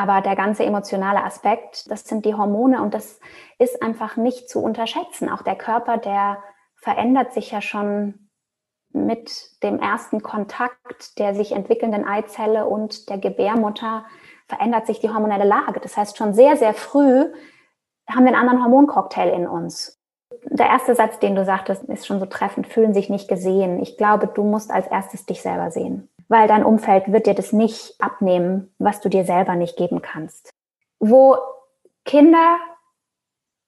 Aber der ganze emotionale Aspekt, das sind die Hormone und das ist einfach nicht zu unterschätzen. Auch der Körper, der verändert sich ja schon mit dem ersten Kontakt der sich entwickelnden Eizelle und der Gebärmutter verändert sich die hormonelle Lage. Das heißt, schon sehr, sehr früh haben wir einen anderen Hormoncocktail in uns. Der erste Satz, den du sagtest, ist schon so treffend, fühlen sich nicht gesehen. Ich glaube, du musst als erstes dich selber sehen, weil dein Umfeld wird dir das nicht abnehmen, was du dir selber nicht geben kannst. Wo Kinder,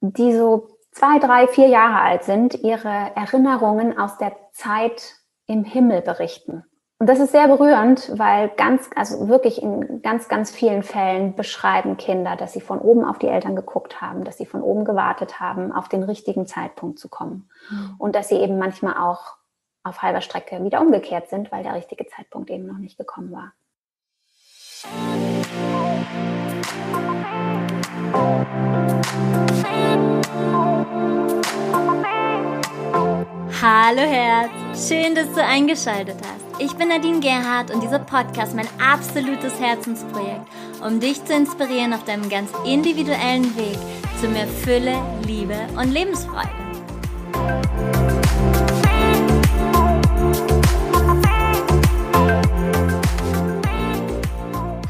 die so zwei, drei, vier Jahre alt sind, ihre Erinnerungen aus der Zeit im Himmel berichten. Und das ist sehr berührend, weil ganz, also wirklich in ganz, ganz vielen Fällen beschreiben Kinder, dass sie von oben auf die Eltern geguckt haben, dass sie von oben gewartet haben, auf den richtigen Zeitpunkt zu kommen. Mhm. Und dass sie eben manchmal auch auf halber Strecke wieder umgekehrt sind, weil der richtige Zeitpunkt eben noch nicht gekommen war. Hallo Herz, schön, dass du eingeschaltet hast. Ich bin Nadine Gerhardt und dieser Podcast mein absolutes Herzensprojekt, um dich zu inspirieren auf deinem ganz individuellen Weg zu mehr Fülle, Liebe und Lebensfreude.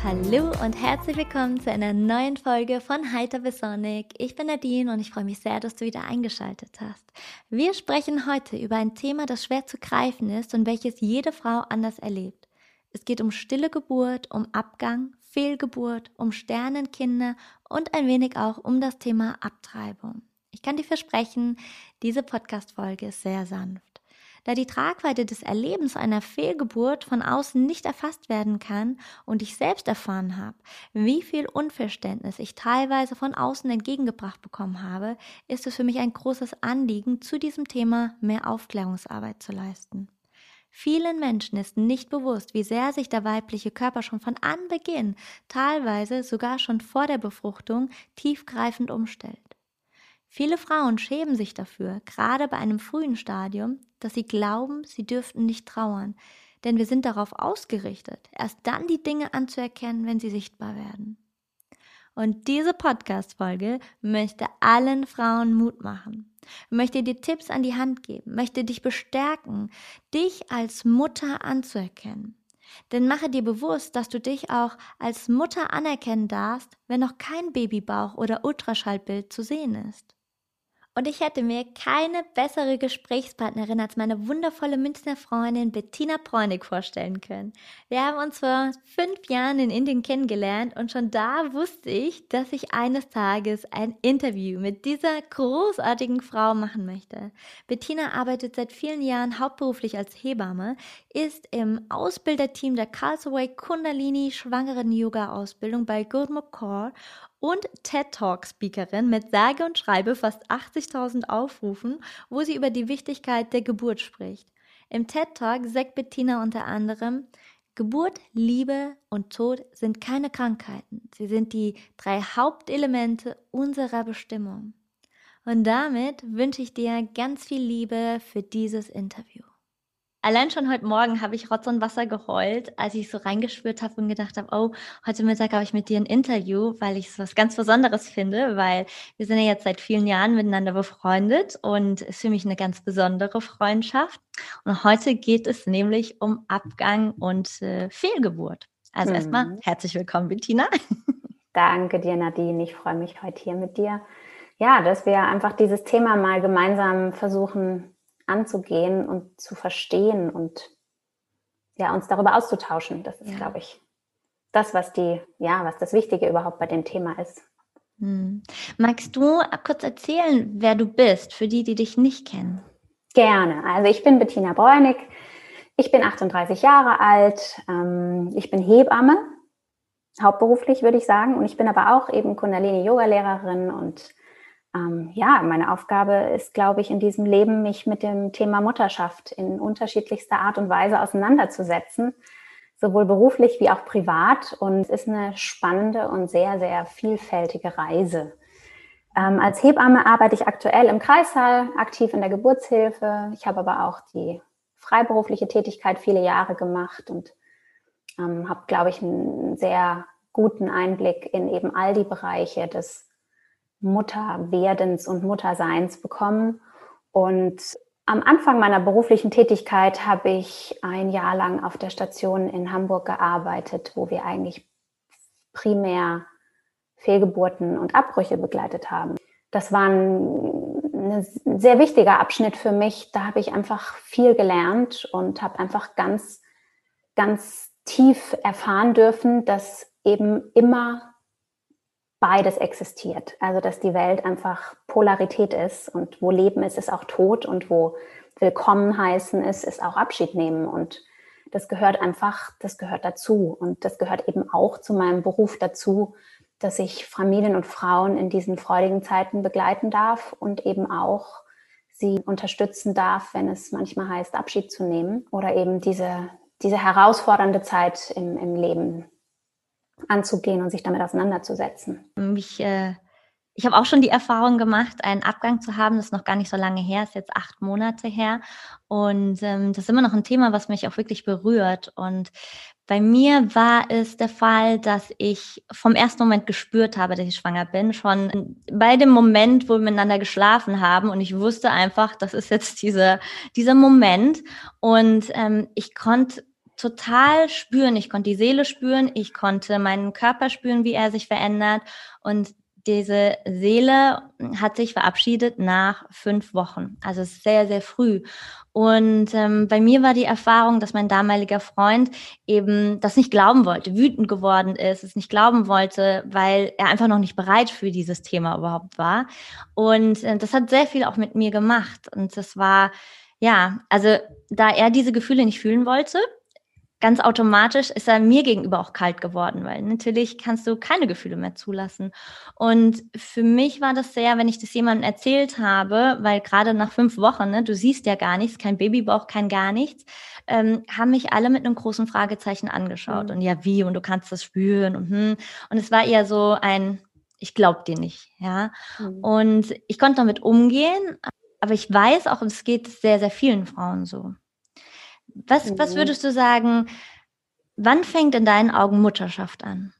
Hallo und herzlich willkommen zu einer neuen Folge von Heiter bis Sonic. Ich bin Nadine und ich freue mich sehr, dass du wieder eingeschaltet hast. Wir sprechen heute über ein Thema, das schwer zu greifen ist und welches jede Frau anders erlebt. Es geht um stille Geburt, um Abgang, Fehlgeburt, um Sternenkinder und ein wenig auch um das Thema Abtreibung. Ich kann dir versprechen, diese Podcast-Folge ist sehr sanft da die Tragweite des Erlebens einer Fehlgeburt von außen nicht erfasst werden kann und ich selbst erfahren habe, wie viel Unverständnis ich teilweise von außen entgegengebracht bekommen habe, ist es für mich ein großes Anliegen, zu diesem Thema mehr Aufklärungsarbeit zu leisten. Vielen Menschen ist nicht bewusst, wie sehr sich der weibliche Körper schon von Anbeginn, teilweise sogar schon vor der Befruchtung, tiefgreifend umstellt. Viele Frauen schämen sich dafür, gerade bei einem frühen Stadium, dass sie glauben, sie dürften nicht trauern, denn wir sind darauf ausgerichtet, erst dann die Dinge anzuerkennen, wenn sie sichtbar werden. Und diese Podcast-Folge möchte allen Frauen Mut machen, möchte dir Tipps an die Hand geben, möchte dich bestärken, dich als Mutter anzuerkennen. Denn mache dir bewusst, dass du dich auch als Mutter anerkennen darfst, wenn noch kein Babybauch oder Ultraschallbild zu sehen ist. Und ich hätte mir keine bessere Gesprächspartnerin als meine wundervolle Münchner Freundin Bettina Bräunig vorstellen können. Wir haben uns vor fünf Jahren in Indien kennengelernt und schon da wusste ich, dass ich eines Tages ein Interview mit dieser großartigen Frau machen möchte. Bettina arbeitet seit vielen Jahren hauptberuflich als Hebamme, ist im Ausbilderteam der Karlsruhe Kundalini Schwangeren Yoga Ausbildung bei Gurmukh Kaur und TED Talk Speakerin mit sage und schreibe fast 80.000 Aufrufen, wo sie über die Wichtigkeit der Geburt spricht. Im TED Talk sagt Bettina unter anderem, Geburt, Liebe und Tod sind keine Krankheiten. Sie sind die drei Hauptelemente unserer Bestimmung. Und damit wünsche ich dir ganz viel Liebe für dieses Interview. Allein schon heute Morgen habe ich Rotz und Wasser geheult, als ich so reingespürt habe und gedacht habe, oh, heute Mittag habe ich mit dir ein Interview, weil ich es was ganz Besonderes finde, weil wir sind ja jetzt seit vielen Jahren miteinander befreundet und es ist für mich eine ganz besondere Freundschaft. Und heute geht es nämlich um Abgang und äh, Fehlgeburt. Also mhm. erstmal herzlich willkommen, Bettina. Danke dir, Nadine. Ich freue mich heute hier mit dir. Ja, dass wir einfach dieses Thema mal gemeinsam versuchen anzugehen und zu verstehen und ja, uns darüber auszutauschen. Das ist, ja. glaube ich, das, was die, ja, was das Wichtige überhaupt bei dem Thema ist. Hm. Magst du kurz erzählen, wer du bist, für die, die dich nicht kennen? Gerne. Also ich bin Bettina Bräunig. Ich bin 38 Jahre alt. Ähm, ich bin Hebamme, hauptberuflich würde ich sagen. Und ich bin aber auch eben Kundalini-Yoga-Lehrerin und ähm, ja, meine Aufgabe ist, glaube ich, in diesem Leben, mich mit dem Thema Mutterschaft in unterschiedlichster Art und Weise auseinanderzusetzen, sowohl beruflich wie auch privat. Und es ist eine spannende und sehr, sehr vielfältige Reise. Ähm, als Hebamme arbeite ich aktuell im Kreissaal, aktiv in der Geburtshilfe. Ich habe aber auch die freiberufliche Tätigkeit viele Jahre gemacht und ähm, habe, glaube ich, ein sehr guten Einblick in eben all die Bereiche des Mutterwerdens und Mutterseins bekommen. Und am Anfang meiner beruflichen Tätigkeit habe ich ein Jahr lang auf der Station in Hamburg gearbeitet, wo wir eigentlich primär Fehlgeburten und Abbrüche begleitet haben. Das war ein, ein sehr wichtiger Abschnitt für mich. Da habe ich einfach viel gelernt und habe einfach ganz, ganz tief erfahren dürfen, dass eben immer beides existiert. Also dass die Welt einfach Polarität ist und wo Leben ist, ist auch Tod und wo Willkommen heißen ist, ist auch Abschied nehmen. Und das gehört einfach, das gehört dazu. Und das gehört eben auch zu meinem Beruf dazu, dass ich Familien und Frauen in diesen freudigen Zeiten begleiten darf und eben auch sie unterstützen darf, wenn es manchmal heißt, Abschied zu nehmen oder eben diese, diese herausfordernde Zeit im, im Leben anzugehen und sich damit auseinanderzusetzen. Mich, äh, ich habe auch schon die Erfahrung gemacht, einen Abgang zu haben. Das ist noch gar nicht so lange her, ist jetzt acht Monate her. Und ähm, das ist immer noch ein Thema, was mich auch wirklich berührt. Und bei mir war es der Fall, dass ich vom ersten Moment gespürt habe, dass ich schwanger bin. Schon bei dem Moment, wo wir miteinander geschlafen haben. Und ich wusste einfach, das ist jetzt diese, dieser Moment. Und ähm, ich konnte total spüren. Ich konnte die Seele spüren, ich konnte meinen Körper spüren, wie er sich verändert. Und diese Seele hat sich verabschiedet nach fünf Wochen, also sehr, sehr früh. Und ähm, bei mir war die Erfahrung, dass mein damaliger Freund eben das nicht glauben wollte, wütend geworden ist, es nicht glauben wollte, weil er einfach noch nicht bereit für dieses Thema überhaupt war. Und äh, das hat sehr viel auch mit mir gemacht. Und das war, ja, also da er diese Gefühle nicht fühlen wollte, ganz automatisch ist er mir gegenüber auch kalt geworden, weil natürlich kannst du keine Gefühle mehr zulassen. Und für mich war das sehr, wenn ich das jemandem erzählt habe, weil gerade nach fünf Wochen, ne, du siehst ja gar nichts, kein Babybauch, kein gar nichts, ähm, haben mich alle mit einem großen Fragezeichen angeschaut. Mhm. Und ja, wie? Und du kannst das spüren und hm. Und es war eher so ein, ich glaub dir nicht, ja. Mhm. Und ich konnte damit umgehen, aber ich weiß auch, es geht sehr, sehr vielen Frauen so. Was, mhm. was würdest du sagen, wann fängt in deinen Augen Mutterschaft an?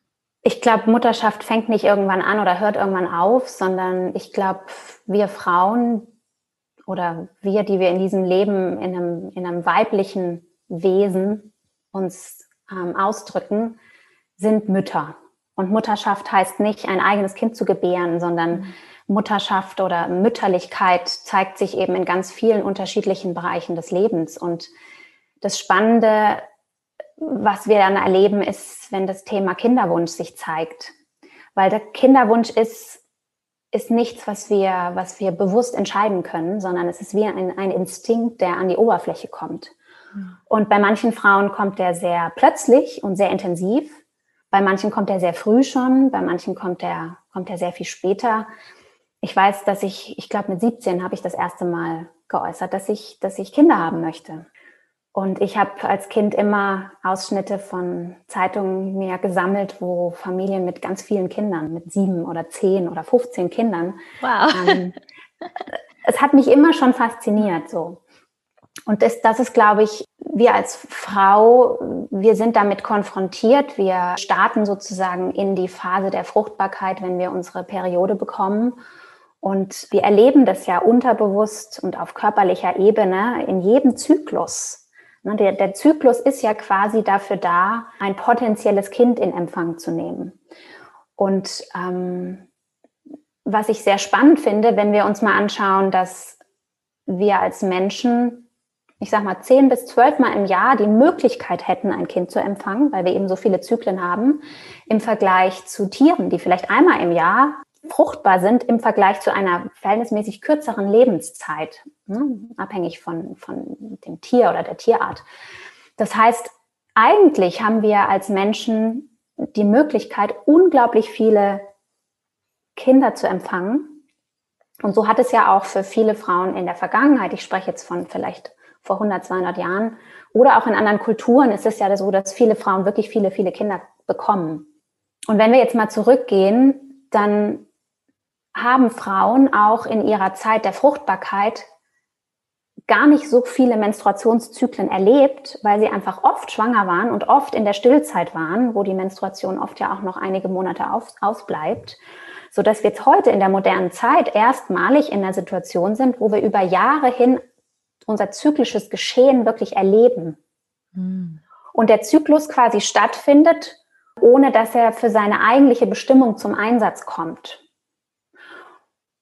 Ich glaube, Mutterschaft fängt nicht irgendwann an oder hört irgendwann auf, sondern ich glaube, wir Frauen oder wir, die wir in diesem Leben in einem, in einem weiblichen Wesen uns ähm, ausdrücken, sind Mütter. Und Mutterschaft heißt nicht, ein eigenes Kind zu gebären, sondern mhm. Mutterschaft oder Mütterlichkeit zeigt sich eben in ganz vielen unterschiedlichen Bereichen des Lebens. Und das Spannende, was wir dann erleben, ist, wenn das Thema Kinderwunsch sich zeigt. Weil der Kinderwunsch ist, ist nichts, was wir, was wir bewusst entscheiden können, sondern es ist wie ein, ein Instinkt, der an die Oberfläche kommt. Und bei manchen Frauen kommt der sehr plötzlich und sehr intensiv. Bei manchen kommt er sehr früh schon, bei manchen kommt er, kommt er sehr viel später. Ich weiß, dass ich, ich glaube mit 17 habe ich das erste Mal geäußert, dass ich, dass ich Kinder haben möchte. Und ich habe als Kind immer Ausschnitte von Zeitungen mir gesammelt, wo Familien mit ganz vielen Kindern, mit sieben oder zehn oder 15 Kindern. Wow. Ähm, es hat mich immer schon fasziniert so. Und das, das ist, glaube ich, wir als Frau, wir sind damit konfrontiert. Wir starten sozusagen in die Phase der Fruchtbarkeit, wenn wir unsere Periode bekommen. Und wir erleben das ja unterbewusst und auf körperlicher Ebene in jedem Zyklus der, der Zyklus ist ja quasi dafür da, ein potenzielles Kind in Empfang zu nehmen. Und ähm, was ich sehr spannend finde, wenn wir uns mal anschauen, dass wir als Menschen, ich sag mal, zehn bis zwölf Mal im Jahr die Möglichkeit hätten, ein Kind zu empfangen, weil wir eben so viele Zyklen haben, im Vergleich zu Tieren, die vielleicht einmal im Jahr fruchtbar sind im Vergleich zu einer verhältnismäßig kürzeren Lebenszeit, ne, abhängig von, von dem Tier oder der Tierart. Das heißt, eigentlich haben wir als Menschen die Möglichkeit, unglaublich viele Kinder zu empfangen. Und so hat es ja auch für viele Frauen in der Vergangenheit, ich spreche jetzt von vielleicht vor 100, 200 Jahren, oder auch in anderen Kulturen ist es ja so, dass viele Frauen wirklich viele, viele Kinder bekommen. Und wenn wir jetzt mal zurückgehen, dann haben Frauen auch in ihrer Zeit der Fruchtbarkeit gar nicht so viele Menstruationszyklen erlebt, weil sie einfach oft schwanger waren und oft in der Stillzeit waren, wo die Menstruation oft ja auch noch einige Monate aus, ausbleibt, so dass wir jetzt heute in der modernen Zeit erstmalig in der Situation sind, wo wir über Jahre hin unser zyklisches Geschehen wirklich erleben. Mhm. Und der Zyklus quasi stattfindet, ohne dass er für seine eigentliche Bestimmung zum Einsatz kommt.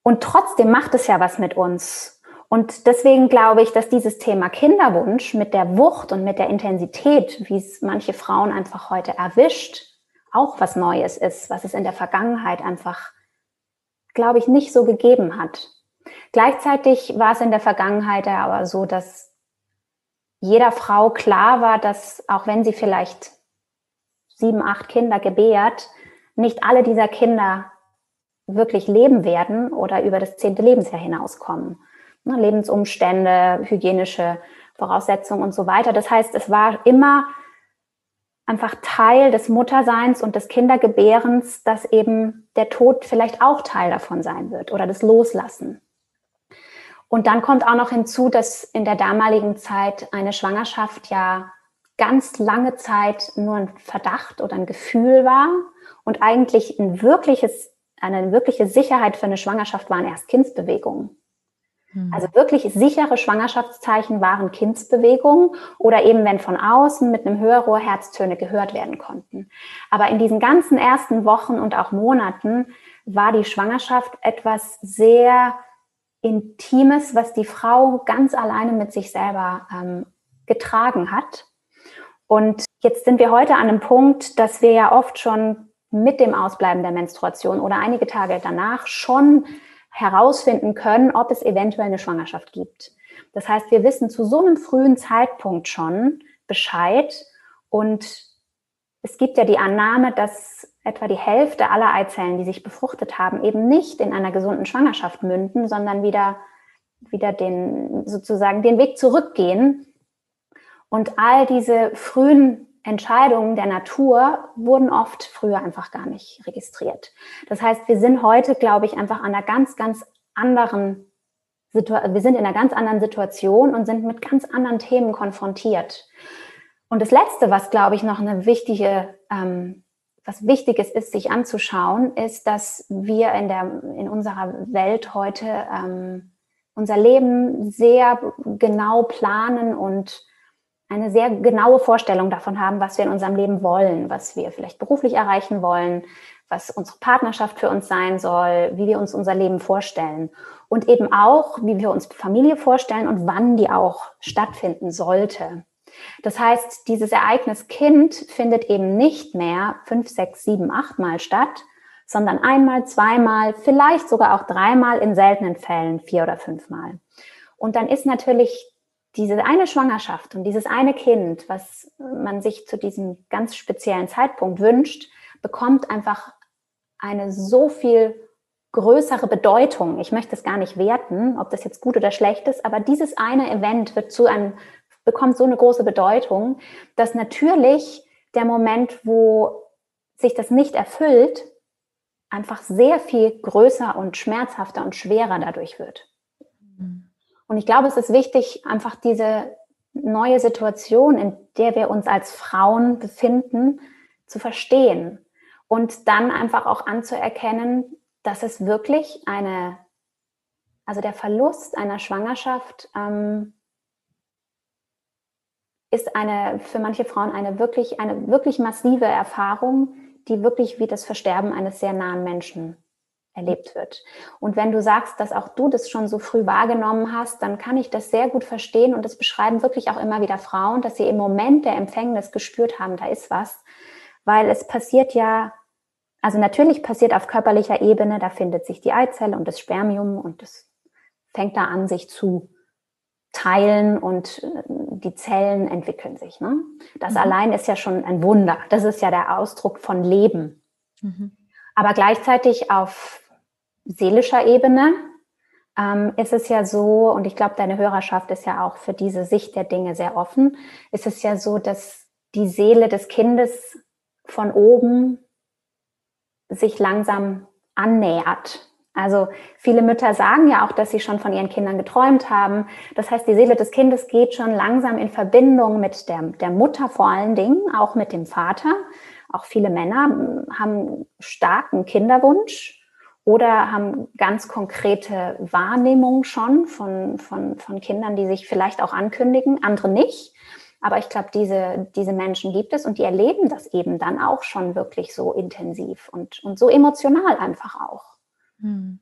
Und trotzdem macht es ja was mit uns. Und deswegen glaube ich, dass dieses Thema Kinderwunsch mit der Wucht und mit der Intensität, wie es manche Frauen einfach heute erwischt, auch was Neues ist, was es in der Vergangenheit einfach, glaube ich, nicht so gegeben hat. Gleichzeitig war es in der Vergangenheit aber so, dass jeder Frau klar war, dass auch wenn sie vielleicht sieben, acht Kinder gebärt, nicht alle dieser Kinder wirklich leben werden oder über das zehnte Lebensjahr hinauskommen ne, Lebensumstände, hygienische Voraussetzungen und so weiter. Das heißt, es war immer einfach Teil des Mutterseins und des Kindergebärens, dass eben der Tod vielleicht auch Teil davon sein wird oder das Loslassen. Und dann kommt auch noch hinzu, dass in der damaligen Zeit eine Schwangerschaft ja ganz lange Zeit nur ein Verdacht oder ein Gefühl war und eigentlich ein wirkliches, eine wirkliche Sicherheit für eine Schwangerschaft waren erst Kindsbewegungen. Hm. Also wirklich sichere Schwangerschaftszeichen waren Kindsbewegungen oder eben wenn von außen mit einem Hörrohr Herztöne gehört werden konnten. Aber in diesen ganzen ersten Wochen und auch Monaten war die Schwangerschaft etwas sehr Intimes, was die Frau ganz alleine mit sich selber ähm, getragen hat. Und jetzt sind wir heute an einem Punkt, dass wir ja oft schon mit dem Ausbleiben der Menstruation oder einige Tage danach schon herausfinden können, ob es eventuell eine Schwangerschaft gibt. Das heißt, wir wissen zu so einem frühen Zeitpunkt schon Bescheid und es gibt ja die Annahme, dass etwa die Hälfte aller Eizellen, die sich befruchtet haben, eben nicht in einer gesunden Schwangerschaft münden, sondern wieder, wieder den, sozusagen den Weg zurückgehen. Und all diese frühen Entscheidungen der Natur wurden oft früher einfach gar nicht registriert. Das heißt, wir sind heute, glaube ich, einfach an einer ganz, ganz anderen Situation, wir sind in einer ganz anderen Situation und sind mit ganz anderen Themen konfrontiert. Und das Letzte, was, glaube ich, noch eine wichtige, ähm, was Wichtiges ist, sich anzuschauen, ist, dass wir in, der, in unserer Welt heute ähm, unser Leben sehr genau planen und eine sehr genaue Vorstellung davon haben, was wir in unserem Leben wollen, was wir vielleicht beruflich erreichen wollen, was unsere Partnerschaft für uns sein soll, wie wir uns unser Leben vorstellen und eben auch, wie wir uns Familie vorstellen und wann die auch stattfinden sollte. Das heißt, dieses Ereignis Kind findet eben nicht mehr fünf, sechs, sieben, acht Mal statt, sondern einmal, zweimal, vielleicht sogar auch dreimal, in seltenen Fällen vier oder fünfmal. Und dann ist natürlich diese eine Schwangerschaft und dieses eine Kind, was man sich zu diesem ganz speziellen Zeitpunkt wünscht, bekommt einfach eine so viel größere Bedeutung. Ich möchte es gar nicht werten, ob das jetzt gut oder schlecht ist, aber dieses eine Event wird zu einem, bekommt so eine große Bedeutung, dass natürlich der Moment, wo sich das nicht erfüllt, einfach sehr viel größer und schmerzhafter und schwerer dadurch wird. Und ich glaube, es ist wichtig, einfach diese neue Situation, in der wir uns als Frauen befinden, zu verstehen und dann einfach auch anzuerkennen, dass es wirklich eine, also der Verlust einer Schwangerschaft ähm, ist eine für manche Frauen eine wirklich, eine wirklich massive Erfahrung, die wirklich wie das Versterben eines sehr nahen Menschen erlebt wird. Und wenn du sagst, dass auch du das schon so früh wahrgenommen hast, dann kann ich das sehr gut verstehen und das beschreiben wirklich auch immer wieder Frauen, dass sie im Moment der Empfängnis gespürt haben, da ist was, weil es passiert ja, also natürlich passiert auf körperlicher Ebene, da findet sich die Eizelle und das Spermium und das fängt da an, sich zu teilen und äh, die Zellen entwickeln sich. Ne? Das mhm. allein ist ja schon ein Wunder. Das ist ja der Ausdruck von Leben. Mhm. Aber gleichzeitig auf seelischer Ebene ähm, ist es ja so, und ich glaube, deine Hörerschaft ist ja auch für diese Sicht der Dinge sehr offen, ist es ja so, dass die Seele des Kindes von oben sich langsam annähert Also viele Mütter sagen ja auch, dass sie schon von ihren Kindern geträumt haben. Das heißt, die Seele des Kindes geht schon langsam in Verbindung mit der, der Mutter vor allen Dingen, auch mit dem Vater. Auch viele Männer haben starken Kinderwunsch oder haben ganz konkrete Wahrnehmungen schon von, von, von Kindern, die sich vielleicht auch ankündigen, andere nicht. Aber ich glaube, diese, diese Menschen gibt es und die erleben das eben dann auch schon wirklich so intensiv und, und so emotional einfach auch. Hm.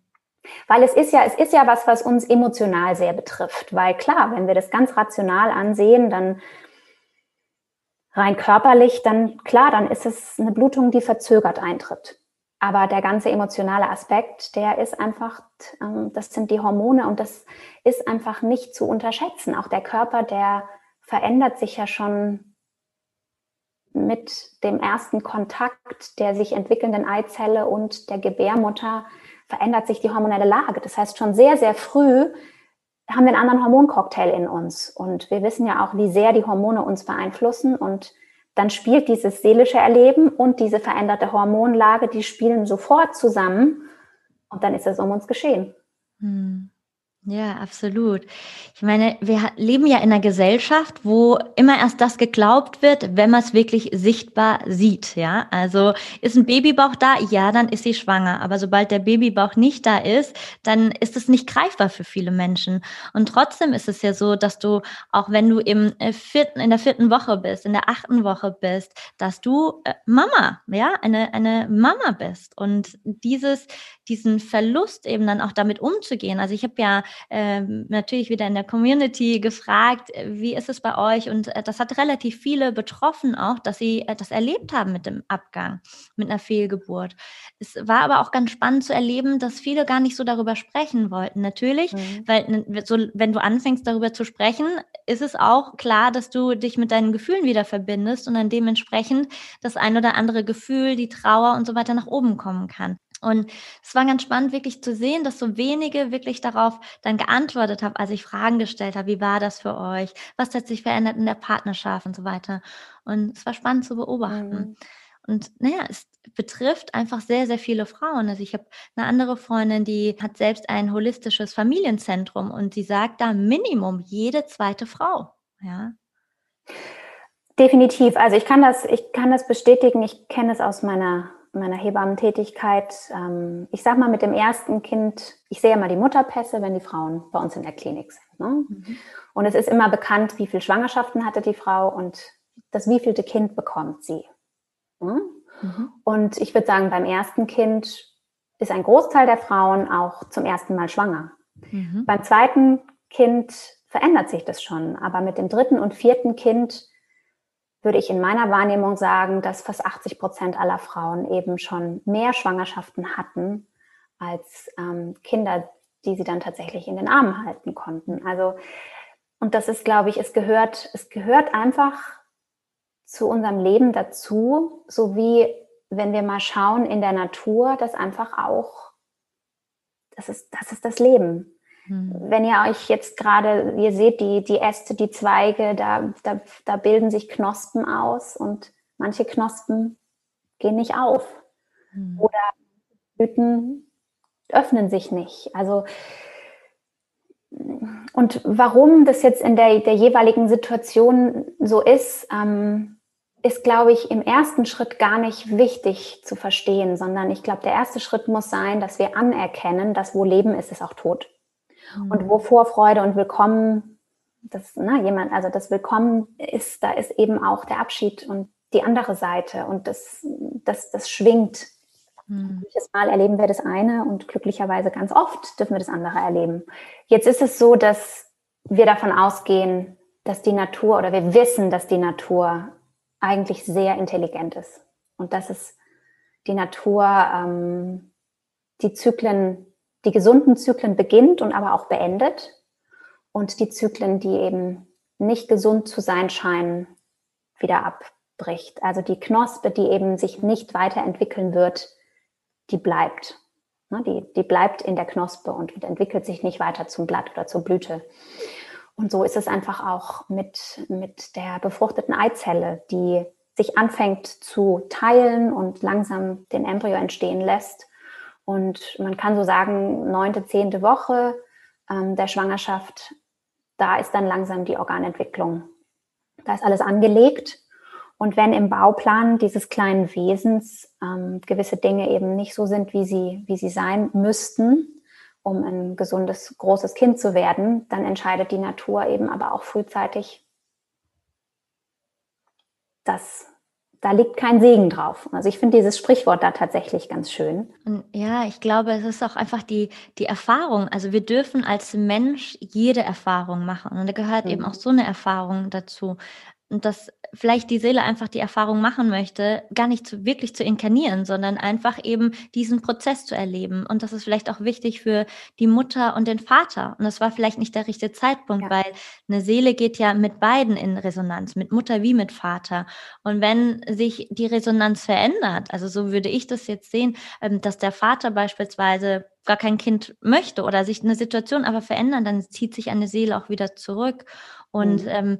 Weil es ist ja, es ist ja was, was uns emotional sehr betrifft. Weil klar, wenn wir das ganz rational ansehen, dann rein körperlich, dann klar, dann ist es eine Blutung, die verzögert eintritt. Aber der ganze emotionale Aspekt, der ist einfach, ähm, das sind die Hormone und das ist einfach nicht zu unterschätzen. Auch der Körper, der verändert sich ja schon mit dem ersten Kontakt der sich entwickelnden Eizelle und der Gebärmutter verändert sich die hormonelle Lage. Das heißt, schon sehr, sehr früh haben wir einen anderen Hormoncocktail in uns. Und wir wissen ja auch, wie sehr die Hormone uns beeinflussen. Und dann spielt dieses seelische Erleben und diese veränderte Hormonlage, die spielen sofort zusammen. Und dann ist es um uns geschehen. Hm. Ja, absolut. Ich meine, wir leben ja in einer Gesellschaft, wo immer erst das geglaubt wird, wenn man es wirklich sichtbar sieht. Ja, also ist ein Babybauch da? Ja, dann ist sie schwanger. Aber sobald der Babybauch nicht da ist, dann ist es nicht greifbar für viele Menschen. Und trotzdem ist es ja so, dass du, auch wenn du im äh, vierten, in der vierten Woche bist, in der achten Woche bist, dass du äh, Mama, ja, eine, eine Mama bist. Und dieses, diesen Verlust eben dann auch damit umzugehen. Also ich habe ja ähm, natürlich wieder in der Community gefragt, äh, wie ist es bei euch? Und äh, das hat relativ viele betroffen auch, dass sie äh, das erlebt haben mit dem Abgang, mit einer Fehlgeburt. Es war aber auch ganz spannend zu erleben, dass viele gar nicht so darüber sprechen wollten. Natürlich, mhm. weil so, wenn du anfängst darüber zu sprechen, ist es auch klar, dass du dich mit deinen Gefühlen wieder verbindest und dann dementsprechend das ein oder andere Gefühl, die Trauer und so weiter nach oben kommen kann. Und es war ganz spannend, wirklich zu sehen, dass so wenige wirklich darauf dann geantwortet haben, als ich Fragen gestellt habe, wie war das für euch? Was hat sich verändert in der Partnerschaft und so weiter? Und es war spannend zu beobachten. Mhm. Und naja, es betrifft einfach sehr, sehr viele Frauen. Also ich habe eine andere Freundin, die hat selbst ein holistisches Familienzentrum und sie sagt da Minimum jede zweite Frau. Ja. Definitiv. Also ich kann das, ich kann das bestätigen. Ich kenne es aus meiner meiner Hebammentätigkeit, ähm, ich sage mal mit dem ersten Kind, ich sehe mal die Mutterpässe, wenn die Frauen bei uns in der Klinik sind. Ne? Mhm. Und es ist immer bekannt, wie viele Schwangerschaften hatte die Frau und das wievielte Kind bekommt sie. Ne? Mhm. Und ich würde sagen, beim ersten Kind ist ein Großteil der Frauen auch zum ersten Mal schwanger. Mhm. Beim zweiten Kind verändert sich das schon, aber mit dem dritten und vierten Kind würde ich in meiner Wahrnehmung sagen, dass fast 80 Prozent aller Frauen eben schon mehr Schwangerschaften hatten als ähm, Kinder, die sie dann tatsächlich in den Armen halten konnten. Also, und das ist, glaube ich, es gehört, es gehört einfach zu unserem Leben dazu, so wie wenn wir mal schauen in der Natur, das einfach auch, das ist, das ist das Leben. Mhm. Wenn ihr euch jetzt gerade, ihr seht die, die Äste, die Zweige, da, da, da bilden sich Knospen aus und manche Knospen gehen nicht auf. Mhm. Oder Blüten öffnen sich nicht. Also und warum das jetzt in der, der jeweiligen Situation so ist, ähm, ist, glaube ich, im ersten Schritt gar nicht wichtig zu verstehen, sondern ich glaube, der erste Schritt muss sein, dass wir anerkennen, dass wo Leben ist, ist auch tot. Mhm. Und wo Vorfreude und Willkommen, das, na, jemand, also das Willkommen ist, da ist eben auch der Abschied und die andere Seite und das, das, das schwingt. Mhm. Jedes Mal erleben wir das eine und glücklicherweise ganz oft dürfen wir das andere erleben. Jetzt ist es so, dass wir davon ausgehen, dass die Natur oder wir wissen, dass die Natur eigentlich sehr intelligent ist und dass es die Natur ähm, die Zyklen die gesunden Zyklen beginnt und aber auch beendet und die Zyklen, die eben nicht gesund zu sein scheinen, wieder abbricht. Also die Knospe, die eben sich nicht weiterentwickeln wird, die bleibt. Ne, die, die bleibt in der Knospe und entwickelt sich nicht weiter zum Blatt oder zur Blüte. Und so ist es einfach auch mit, mit der befruchteten Eizelle, die sich anfängt zu teilen und langsam den Embryo entstehen lässt Und man kann so sagen, neunte, zehnte Woche ähm, der Schwangerschaft, da ist dann langsam die Organentwicklung. Da ist alles angelegt. Und wenn im Bauplan dieses kleinen Wesens ähm, gewisse Dinge eben nicht so sind, wie sie, wie sie sein müssten, um ein gesundes, großes Kind zu werden, dann entscheidet die Natur eben aber auch frühzeitig, dass da liegt kein Segen drauf. Also ich finde dieses Sprichwort da tatsächlich ganz schön. Und ja, ich glaube, es ist auch einfach die, die Erfahrung. Also wir dürfen als Mensch jede Erfahrung machen. Und da gehört mhm. eben auch so eine Erfahrung dazu und dass vielleicht die Seele einfach die Erfahrung machen möchte, gar nicht zu, wirklich zu inkarnieren, sondern einfach eben diesen Prozess zu erleben. Und das ist vielleicht auch wichtig für die Mutter und den Vater. Und das war vielleicht nicht der richtige Zeitpunkt, ja. weil eine Seele geht ja mit beiden in Resonanz, mit Mutter wie mit Vater. Und wenn sich die Resonanz verändert, also so würde ich das jetzt sehen, ähm, dass der Vater beispielsweise gar kein Kind möchte oder sich eine Situation aber verändert, dann zieht sich eine Seele auch wieder zurück. Und mhm. ähm,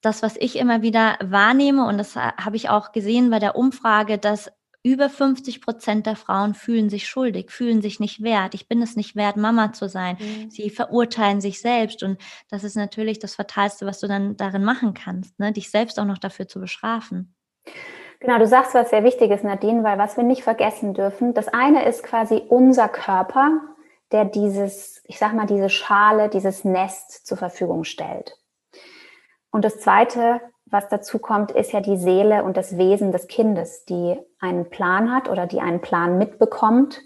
das, was ich immer wieder wahrnehme, und das habe ich auch gesehen bei der Umfrage, dass über 50 Prozent der Frauen fühlen sich schuldig, fühlen sich nicht wert. Ich bin es nicht wert, Mama zu sein. Mhm. Sie verurteilen sich selbst. Und das ist natürlich das Fatalste, was du dann darin machen kannst, ne? dich selbst auch noch dafür zu bestrafen. Genau, du sagst was sehr Wichtiges, Nadine, weil was wir nicht vergessen dürfen, das eine ist quasi unser Körper, der dieses, ich sag mal, diese Schale, dieses Nest zur Verfügung stellt. Und das Zweite, was dazu kommt, ist ja die Seele und das Wesen des Kindes, die einen Plan hat oder die einen Plan mitbekommt,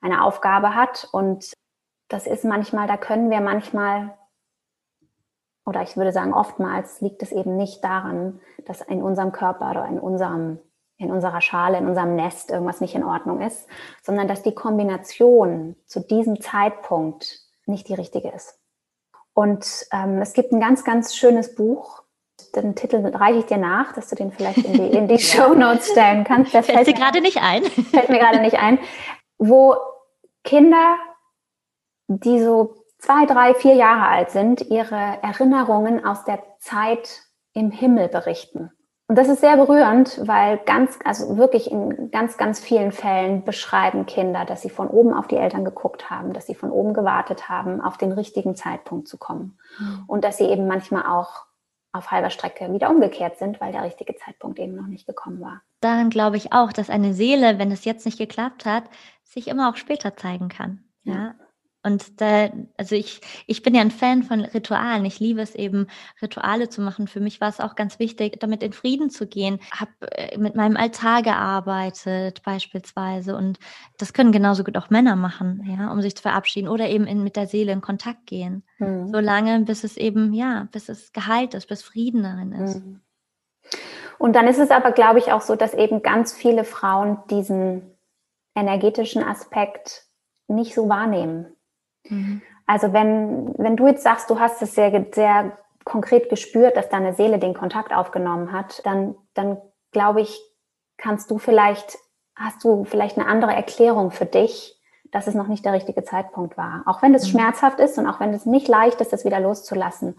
eine Aufgabe hat. Und das ist manchmal, da können wir manchmal, oder ich würde sagen oftmals, liegt es eben nicht daran, dass in unserem Körper oder in unserem in unserer Schale, in unserem Nest irgendwas nicht in Ordnung ist, sondern dass die Kombination zu diesem Zeitpunkt nicht die richtige ist. Und ähm, es gibt ein ganz, ganz schönes Buch. Den Titel reiche ich dir nach, dass du den vielleicht in die, in die Show Notes stellen kannst. Das fällt, fällt dir gerade nicht ein. Fällt mir gerade nicht ein. Wo Kinder, die so zwei, drei, vier Jahre alt sind, ihre Erinnerungen aus der Zeit im Himmel berichten. Und das ist sehr berührend, weil ganz, also wirklich in ganz, ganz vielen Fällen beschreiben Kinder, dass sie von oben auf die Eltern geguckt haben, dass sie von oben gewartet haben, auf den richtigen Zeitpunkt zu kommen. Mhm. Und dass sie eben manchmal auch auf halber Strecke wieder umgekehrt sind, weil der richtige Zeitpunkt eben noch nicht gekommen war. Daran glaube ich auch, dass eine Seele, wenn es jetzt nicht geklappt hat, sich immer auch später zeigen kann. Ja. ja? Und da, also ich, ich bin ja ein Fan von Ritualen. Ich liebe es eben, Rituale zu machen. Für mich war es auch ganz wichtig, damit in Frieden zu gehen. Habe äh, mit meinem Altar gearbeitet, beispielsweise. Und das können genauso gut auch Männer machen, ja, um sich zu verabschieden oder eben in, mit der Seele in Kontakt gehen. Mhm. Solange, bis es eben, ja, bis es geheilt ist, bis Frieden darin ist. Mhm. Und dann ist es aber, glaube ich, auch so, dass eben ganz viele Frauen diesen energetischen Aspekt nicht so wahrnehmen. Mhm. Also wenn, wenn du jetzt sagst, du hast es sehr, sehr konkret gespürt, dass deine Seele den Kontakt aufgenommen hat, dann, dann glaube ich, kannst du vielleicht, hast du vielleicht eine andere Erklärung für dich, dass es noch nicht der richtige Zeitpunkt war. Auch wenn es mhm. schmerzhaft ist und auch wenn es nicht leicht ist, das wieder loszulassen.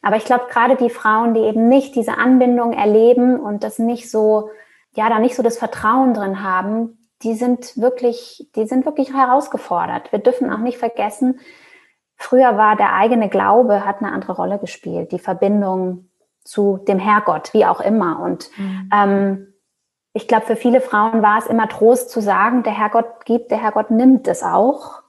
Aber ich glaube, gerade die Frauen, die eben nicht diese Anbindung erleben und das nicht so, ja, da nicht so das Vertrauen drin haben, die sind wirklich, die sind wirklich herausgefordert. Wir dürfen auch nicht vergessen, früher war der eigene Glaube, hat eine andere Rolle gespielt, die Verbindung zu dem Herrgott, wie auch immer. Und mhm. ähm, ich glaube, für viele Frauen war es immer Trost zu sagen, der Herrgott gibt, der Herrgott nimmt es auch.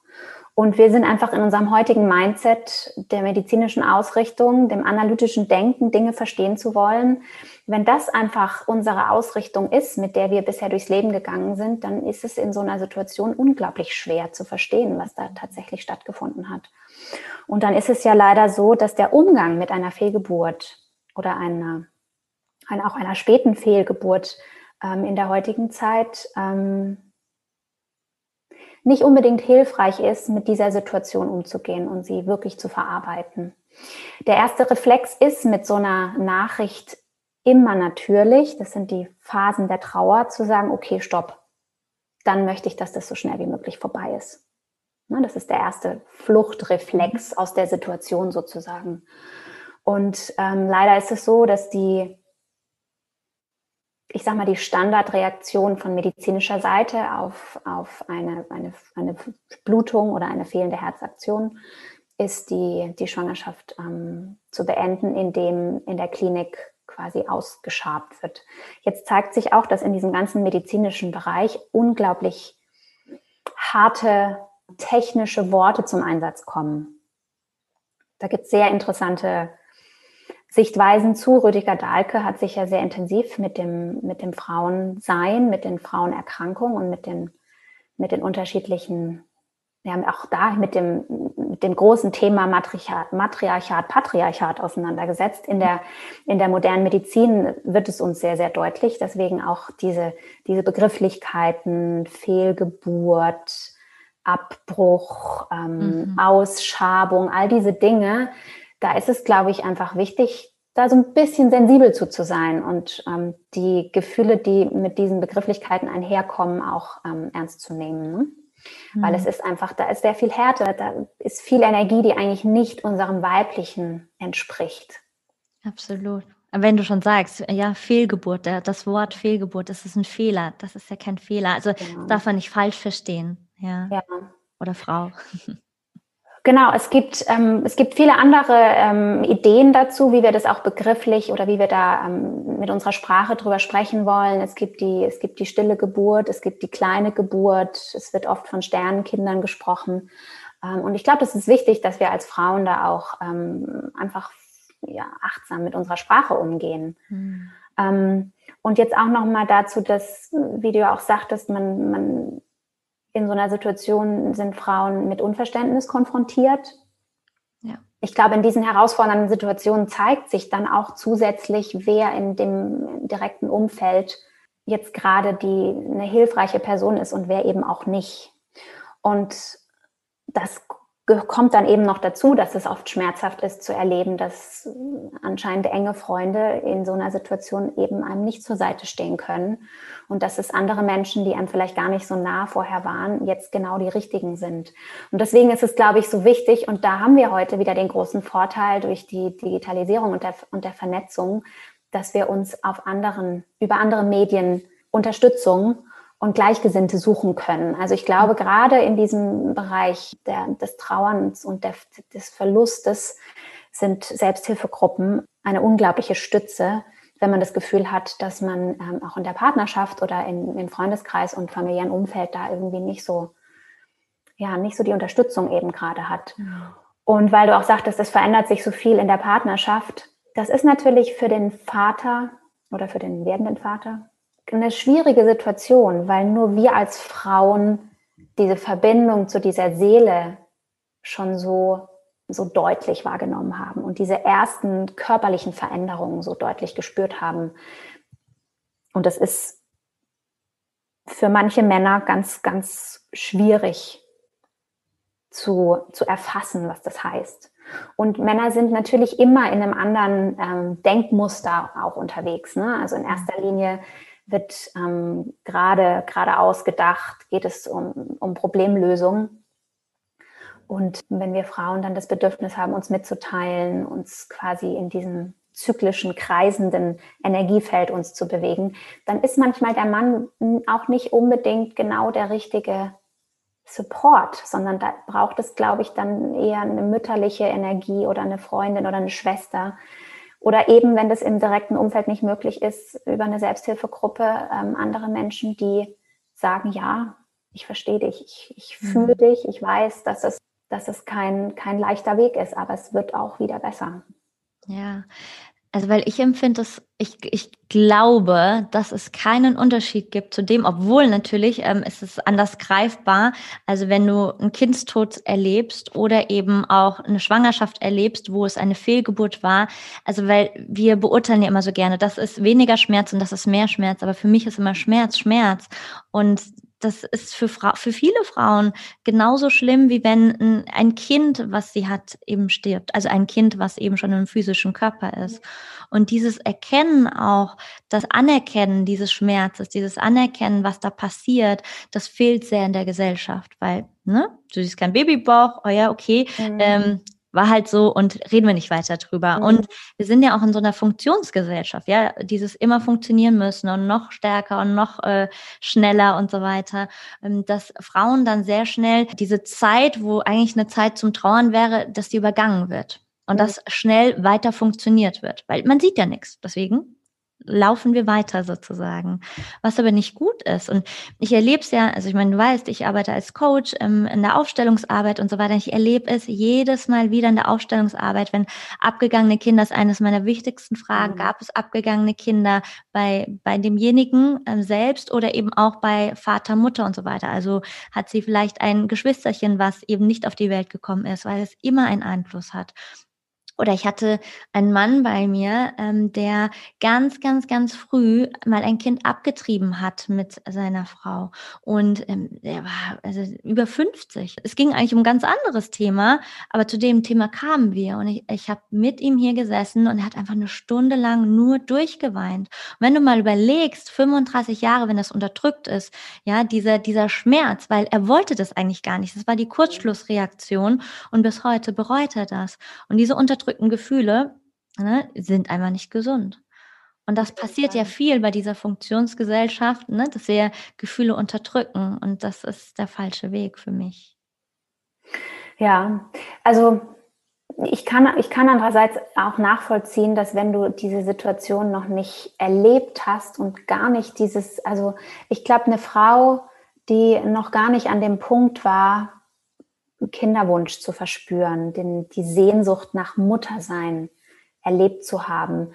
Und wir sind einfach in unserem heutigen Mindset der medizinischen Ausrichtung, dem analytischen Denken, Dinge verstehen zu wollen. Wenn das einfach unsere Ausrichtung ist, mit der wir bisher durchs Leben gegangen sind, dann ist es in so einer Situation unglaublich schwer zu verstehen, was da tatsächlich stattgefunden hat. Und dann ist es ja leider so, dass der Umgang mit einer Fehlgeburt oder einer, einer auch einer späten Fehlgeburt ähm, in der heutigen Zeit ähm, nicht unbedingt hilfreich ist, mit dieser Situation umzugehen und sie wirklich zu verarbeiten. Der erste Reflex ist mit so einer Nachricht immer natürlich, das sind die Phasen der Trauer, zu sagen, okay, stopp, dann möchte ich, dass das so schnell wie möglich vorbei ist. Das ist der erste Fluchtreflex aus der Situation sozusagen. Und ähm, leider ist es so, dass die ich sag mal, die Standardreaktion von medizinischer Seite auf, auf eine, eine, eine Blutung oder eine fehlende Herzaktion ist, die, die Schwangerschaft ähm, zu beenden, indem in der Klinik quasi ausgeschabt wird. Jetzt zeigt sich auch, dass in diesem ganzen medizinischen Bereich unglaublich harte technische Worte zum Einsatz kommen. Da gibt es sehr interessante Sichtweisen zu. Rüdiger Dahlke hat sich ja sehr intensiv mit dem, mit dem Frauensein, mit den Frauenerkrankungen und mit den, mit den unterschiedlichen, ja, auch da mit dem, mit dem großen Thema Matriarchat, Matriarchat, Patriarchat auseinandergesetzt. In der, in der modernen Medizin wird es uns sehr, sehr deutlich. Deswegen auch diese, diese Begrifflichkeiten, Fehlgeburt, Abbruch, ähm, mhm. Ausschabung, all diese Dinge da ist es, glaube ich, einfach wichtig, da so ein bisschen sensibel zu, zu sein und ähm, die Gefühle, die mit diesen Begrifflichkeiten einherkommen, auch ähm, ernst zu nehmen. Ne? Mhm. Weil es ist einfach, da ist sehr viel Härte, da ist viel Energie, die eigentlich nicht unserem Weiblichen entspricht. Absolut. Wenn du schon sagst, ja, Fehlgeburt, das Wort Fehlgeburt, das ist ein Fehler. Das ist ja kein Fehler. Also genau. darf man nicht falsch verstehen. Ja. ja. Oder Frau. Genau, es gibt, ähm, es gibt viele andere ähm, Ideen dazu, wie wir das auch begrifflich oder wie wir da ähm, mit unserer Sprache drüber sprechen wollen. Es gibt, die, es gibt die stille Geburt, es gibt die kleine Geburt, es wird oft von Sternenkindern gesprochen. Ähm, und ich glaube, das ist wichtig, dass wir als Frauen da auch ähm, einfach ja, achtsam mit unserer Sprache umgehen. Mhm. und jetzt auch nochmal dazu, dass, wie du auch sagtest, man, man in so einer Situation sind Frauen mit Unverständnis konfrontiert. Ja. Ich glaube, in diesen herausfordernden Situationen zeigt sich dann auch zusätzlich, wer in dem direkten Umfeld jetzt gerade die eine hilfreiche Person ist und wer eben auch nicht. Und das kommt dann eben noch dazu, dass es oft schmerzhaft ist zu erleben, dass anscheinend enge Freunde in so einer Situation eben einem nicht zur Seite stehen können und dass es andere Menschen, die einem vielleicht gar nicht so nah vorher waren, jetzt genau die richtigen sind. Und deswegen ist es, glaube ich, so wichtig und da haben wir heute wieder den großen Vorteil durch die Digitalisierung und der, und der Vernetzung, dass wir uns auf anderen, über andere Medien Unterstützung und Gleichgesinnte suchen können. Also ich glaube, gerade in diesem Bereich der, des Trauerns und der, des Verlustes sind Selbsthilfegruppen eine unglaubliche Stütze, wenn man das Gefühl hat, dass man ähm, auch in der Partnerschaft oder in, im Freundeskreis und familiären Umfeld da irgendwie nicht so, ja, nicht so die Unterstützung eben gerade hat. Ja. Und weil du auch sagtest, es verändert sich so viel in der Partnerschaft, das ist natürlich für den Vater oder für den werdenden Vater eine schwierige Situation, weil nur wir als Frauen diese Verbindung zu dieser Seele schon so, so deutlich wahrgenommen haben und diese ersten körperlichen Veränderungen so deutlich gespürt haben. Und das ist für manche Männer ganz, ganz schwierig zu, zu erfassen, was das heißt. Und Männer sind natürlich immer in einem anderen ähm, Denkmuster auch unterwegs. Ne? Also in erster Linie wird ähm, gerade gerade ausgedacht, geht es um, um Problemlösung. Und wenn wir Frauen dann das Bedürfnis haben, uns mitzuteilen, uns quasi in diesem zyklischen, kreisenden Energiefeld uns zu bewegen, dann ist manchmal der Mann auch nicht unbedingt genau der richtige Support, sondern da braucht es, glaube ich, dann eher eine mütterliche Energie oder eine Freundin oder eine Schwester, oder eben, wenn das im direkten Umfeld nicht möglich ist, über eine Selbsthilfegruppe ähm, andere Menschen, die sagen, ja, ich verstehe dich, ich, ich mhm. fühle dich, ich weiß, dass es, dass es kein, kein leichter Weg ist, aber es wird auch wieder besser. Ja, also weil ich empfinde es, ich, ich glaube, dass es keinen Unterschied gibt zu dem, obwohl natürlich ähm, ist es anders greifbar. Also wenn du einen Kindstod erlebst oder eben auch eine Schwangerschaft erlebst, wo es eine Fehlgeburt war. Also weil wir beurteilen ja immer so gerne, das ist weniger Schmerz und das ist mehr Schmerz. Aber für mich ist immer Schmerz Schmerz. Und das ist für, Fra für viele Frauen genauso schlimm, wie wenn ein Kind, was sie hat, eben stirbt. Also ein Kind, was eben schon im physischen Körper ist. Und dieses Erkennen auch, das Anerkennen dieses Schmerzes, dieses Anerkennen, was da passiert, das fehlt sehr in der Gesellschaft, weil, ne, du siehst kein Babybauch, oh ja, okay, mhm. ähm, war halt so und reden wir nicht weiter drüber. Mhm. Und wir sind ja auch in so einer Funktionsgesellschaft, ja, dieses immer funktionieren müssen und noch stärker und noch äh, schneller und so weiter, ähm, dass Frauen dann sehr schnell diese Zeit, wo eigentlich eine Zeit zum Trauern wäre, dass die übergangen wird und mhm. das schnell weiter funktioniert wird, weil man sieht ja nichts. Deswegen laufen wir weiter sozusagen, was aber nicht gut ist. Und ich erlebe es ja, also ich meine, du weißt, ich arbeite als Coach ähm, in der Aufstellungsarbeit und so weiter. Ich erlebe es jedes Mal wieder in der Aufstellungsarbeit, wenn abgegangene Kinder, das ist eines meiner wichtigsten Fragen, mhm. gab es abgegangene Kinder bei, bei demjenigen ähm, selbst oder eben auch bei Vater, Mutter und so weiter. Also hat sie vielleicht ein Geschwisterchen, was eben nicht auf die Welt gekommen ist, weil es immer einen Einfluss hat. Oder ich hatte einen Mann bei mir, ähm, der ganz, ganz, ganz früh mal ein Kind abgetrieben hat mit seiner Frau. Und ähm, der war also über 50. Es ging eigentlich um ein ganz anderes Thema, aber zu dem Thema kamen wir. Und ich, ich habe mit ihm hier gesessen und er hat einfach eine Stunde lang nur durchgeweint. Und wenn du mal überlegst, 35 Jahre, wenn das unterdrückt ist, ja, dieser, dieser Schmerz, weil er wollte das eigentlich gar nicht. Das war die Kurzschlussreaktion und bis heute bereut er das. Und diese Unterdrückung unterdrückten Gefühle ne, sind einfach nicht gesund. Und das passiert ja viel bei dieser Funktionsgesellschaft, ne, dass wir Gefühle unterdrücken. Und das ist der falsche Weg für mich. Ja, also ich kann, ich kann andererseits auch nachvollziehen, dass wenn du diese Situation noch nicht erlebt hast und gar nicht dieses, also ich glaube, eine Frau, die noch gar nicht an dem Punkt war, Kinderwunsch zu verspüren, den, die Sehnsucht nach Muttersein erlebt zu haben,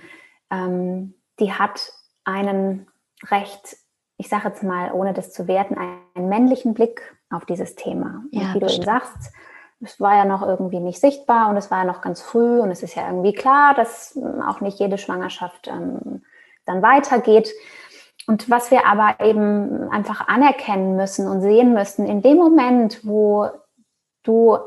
ähm, die hat einen recht, ich sage jetzt mal, ohne das zu werten, einen männlichen Blick auf dieses Thema. Ja, und wie du eben sagst, es war ja noch irgendwie nicht sichtbar und es war ja noch ganz früh und es ist ja irgendwie klar, dass auch nicht jede Schwangerschaft ähm, dann weitergeht. Und was wir aber eben einfach anerkennen müssen und sehen müssen, in dem Moment, wo du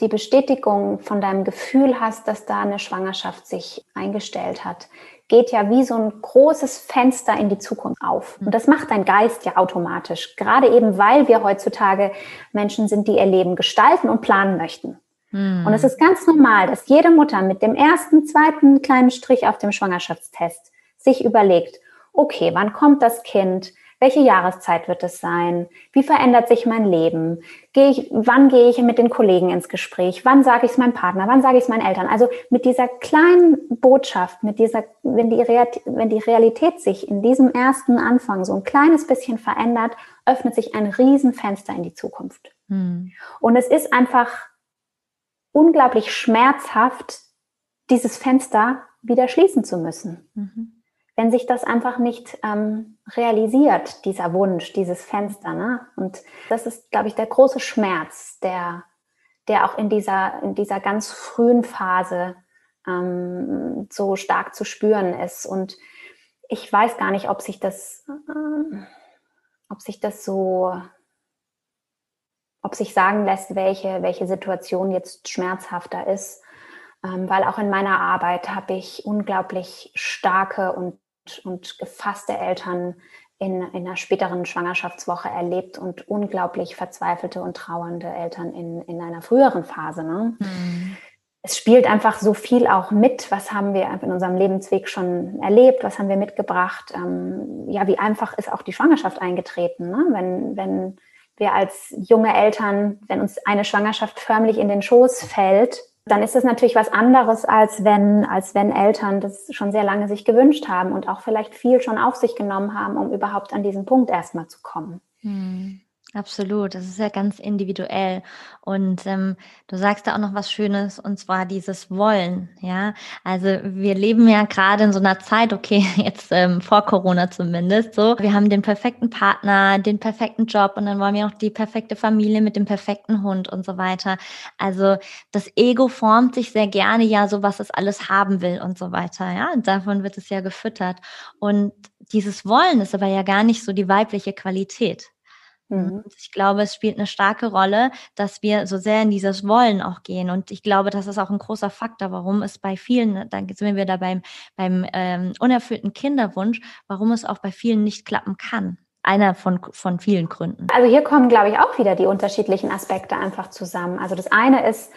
die Bestätigung von deinem Gefühl hast, dass da eine Schwangerschaft sich eingestellt hat, geht ja wie so ein großes Fenster in die Zukunft auf. Und das macht dein Geist ja automatisch. Gerade eben, weil wir heutzutage Menschen sind, die ihr Leben gestalten und planen möchten. Hm. Und es ist ganz normal, dass jede Mutter mit dem ersten, zweiten kleinen Strich auf dem Schwangerschaftstest sich überlegt, okay, wann kommt das Kind? Welche Jahreszeit wird es sein? Wie verändert sich mein Leben? Gehe ich, wann gehe ich mit den Kollegen ins Gespräch? Wann sage ich es meinem Partner? Wann sage ich es meinen Eltern? Also mit dieser kleinen Botschaft, mit dieser, wenn die, wenn die Realität sich in diesem ersten Anfang so ein kleines bisschen verändert, öffnet sich ein Riesenfenster in die Zukunft. Hm. Und es ist einfach unglaublich schmerzhaft, dieses Fenster wieder schließen zu müssen. Mhm wenn sich das einfach nicht ähm, realisiert, dieser Wunsch, dieses Fenster. Ne? Und das ist, glaube ich, der große Schmerz, der, der auch in dieser, in dieser ganz frühen Phase ähm, so stark zu spüren ist. Und ich weiß gar nicht, ob sich das, äh, ob sich das so, ob sich sagen lässt, welche, welche Situation jetzt schmerzhafter ist. Ähm, weil auch in meiner Arbeit habe ich unglaublich starke und und gefasste Eltern in, in einer späteren Schwangerschaftswoche erlebt und unglaublich verzweifelte und trauernde Eltern in, in einer früheren Phase. Ne? Mhm. Es spielt einfach so viel auch mit. Was haben wir in unserem Lebensweg schon erlebt? Was haben wir mitgebracht? Ähm, ja, wie einfach ist auch die Schwangerschaft eingetreten? Ne? Wenn, wenn wir als junge Eltern, wenn uns eine Schwangerschaft förmlich in den Schoß fällt, dann ist das natürlich was anderes, als wenn, als wenn Eltern das schon sehr lange sich gewünscht haben und auch vielleicht viel schon auf sich genommen haben, um überhaupt an diesen Punkt erstmal zu kommen. Hm. Absolut, das ist ja ganz individuell. Und ähm, du sagst da auch noch was Schönes, und zwar dieses Wollen. Ja, also wir leben ja gerade in so einer Zeit, okay, jetzt ähm, vor Corona zumindest, so. Wir haben den perfekten Partner, den perfekten Job und dann wollen wir auch die perfekte Familie mit dem perfekten Hund und so weiter. Also das Ego formt sich sehr gerne ja so, was es alles haben will und so weiter. Ja, und davon wird es ja gefüttert. Und dieses Wollen ist aber ja gar nicht so die weibliche Qualität. Mhm. Ich glaube, es spielt eine starke Rolle, dass wir so sehr in dieses Wollen auch gehen. Und ich glaube, das ist auch ein großer Faktor, warum es bei vielen, dann sind wir da beim, beim ähm, unerfüllten Kinderwunsch, warum es auch bei vielen nicht klappen kann. einer von, von vielen Gründen. Also hier kommen, glaube ich, auch wieder die unterschiedlichen Aspekte einfach zusammen. Also das eine ist,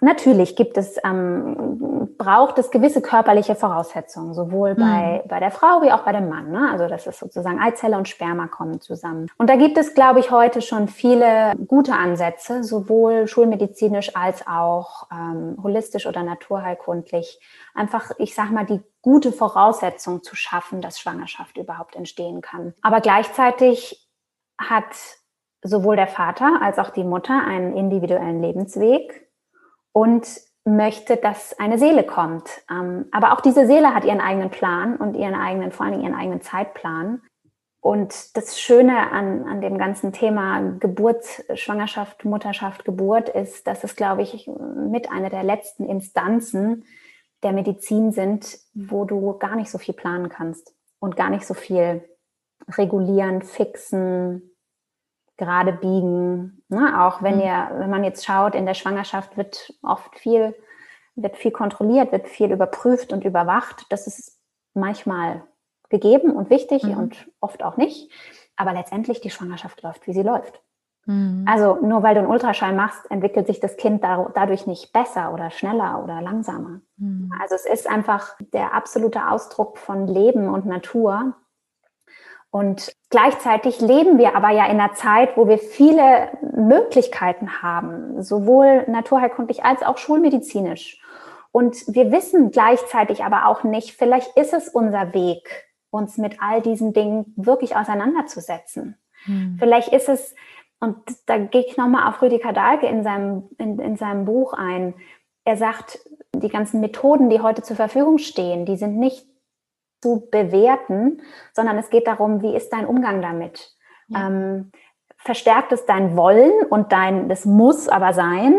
Natürlich gibt es, ähm, braucht es gewisse körperliche Voraussetzungen, sowohl mhm. bei, bei der Frau wie auch bei dem Mann. Ne? Also das ist sozusagen Eizelle und Sperma kommen zusammen. Und da gibt es, glaube ich, heute schon viele gute Ansätze, sowohl schulmedizinisch als auch ähm, holistisch oder naturheilkundlich. Einfach, ich sag mal, die gute Voraussetzung zu schaffen, dass Schwangerschaft überhaupt entstehen kann. Aber gleichzeitig hat sowohl der Vater als auch die Mutter einen individuellen Lebensweg und möchte, dass eine Seele kommt. Ähm, aber auch diese Seele hat ihren eigenen Plan und ihren eigenen, vor allem ihren eigenen Zeitplan. Und das Schöne an, an dem ganzen Thema Geburt, Schwangerschaft, Mutterschaft, Geburt ist, dass es, glaube ich, mit einer der letzten Instanzen der Medizin sind, wo du gar nicht so viel planen kannst und gar nicht so viel regulieren, fixen, gerade biegen. Ne? Auch wenn mhm. ihr, wenn man jetzt schaut, in der Schwangerschaft wird oft viel, wird viel kontrolliert, wird viel überprüft und überwacht. Das ist manchmal gegeben und wichtig mhm. und oft auch nicht. Aber letztendlich die Schwangerschaft läuft, wie sie läuft. Mhm. Also nur weil du einen Ultraschall machst, entwickelt sich das Kind dadurch nicht besser oder schneller oder langsamer. Mhm. Also es ist einfach der absolute Ausdruck von Leben und Natur, und gleichzeitig leben wir aber ja in einer Zeit, wo wir viele Möglichkeiten haben, sowohl naturheilkundlich als auch schulmedizinisch. Und wir wissen gleichzeitig aber auch nicht, vielleicht ist es unser Weg, uns mit all diesen Dingen wirklich auseinanderzusetzen. Hm. Vielleicht ist es, und da gehe ich nochmal auf Rüdiger Dahlke in seinem, in, in seinem Buch ein. Er sagt, die ganzen Methoden, die heute zur Verfügung stehen, die sind nicht zu bewerten, sondern es geht darum, wie ist dein Umgang damit? Ja. Ähm, verstärkt es dein Wollen und dein, das muss aber sein?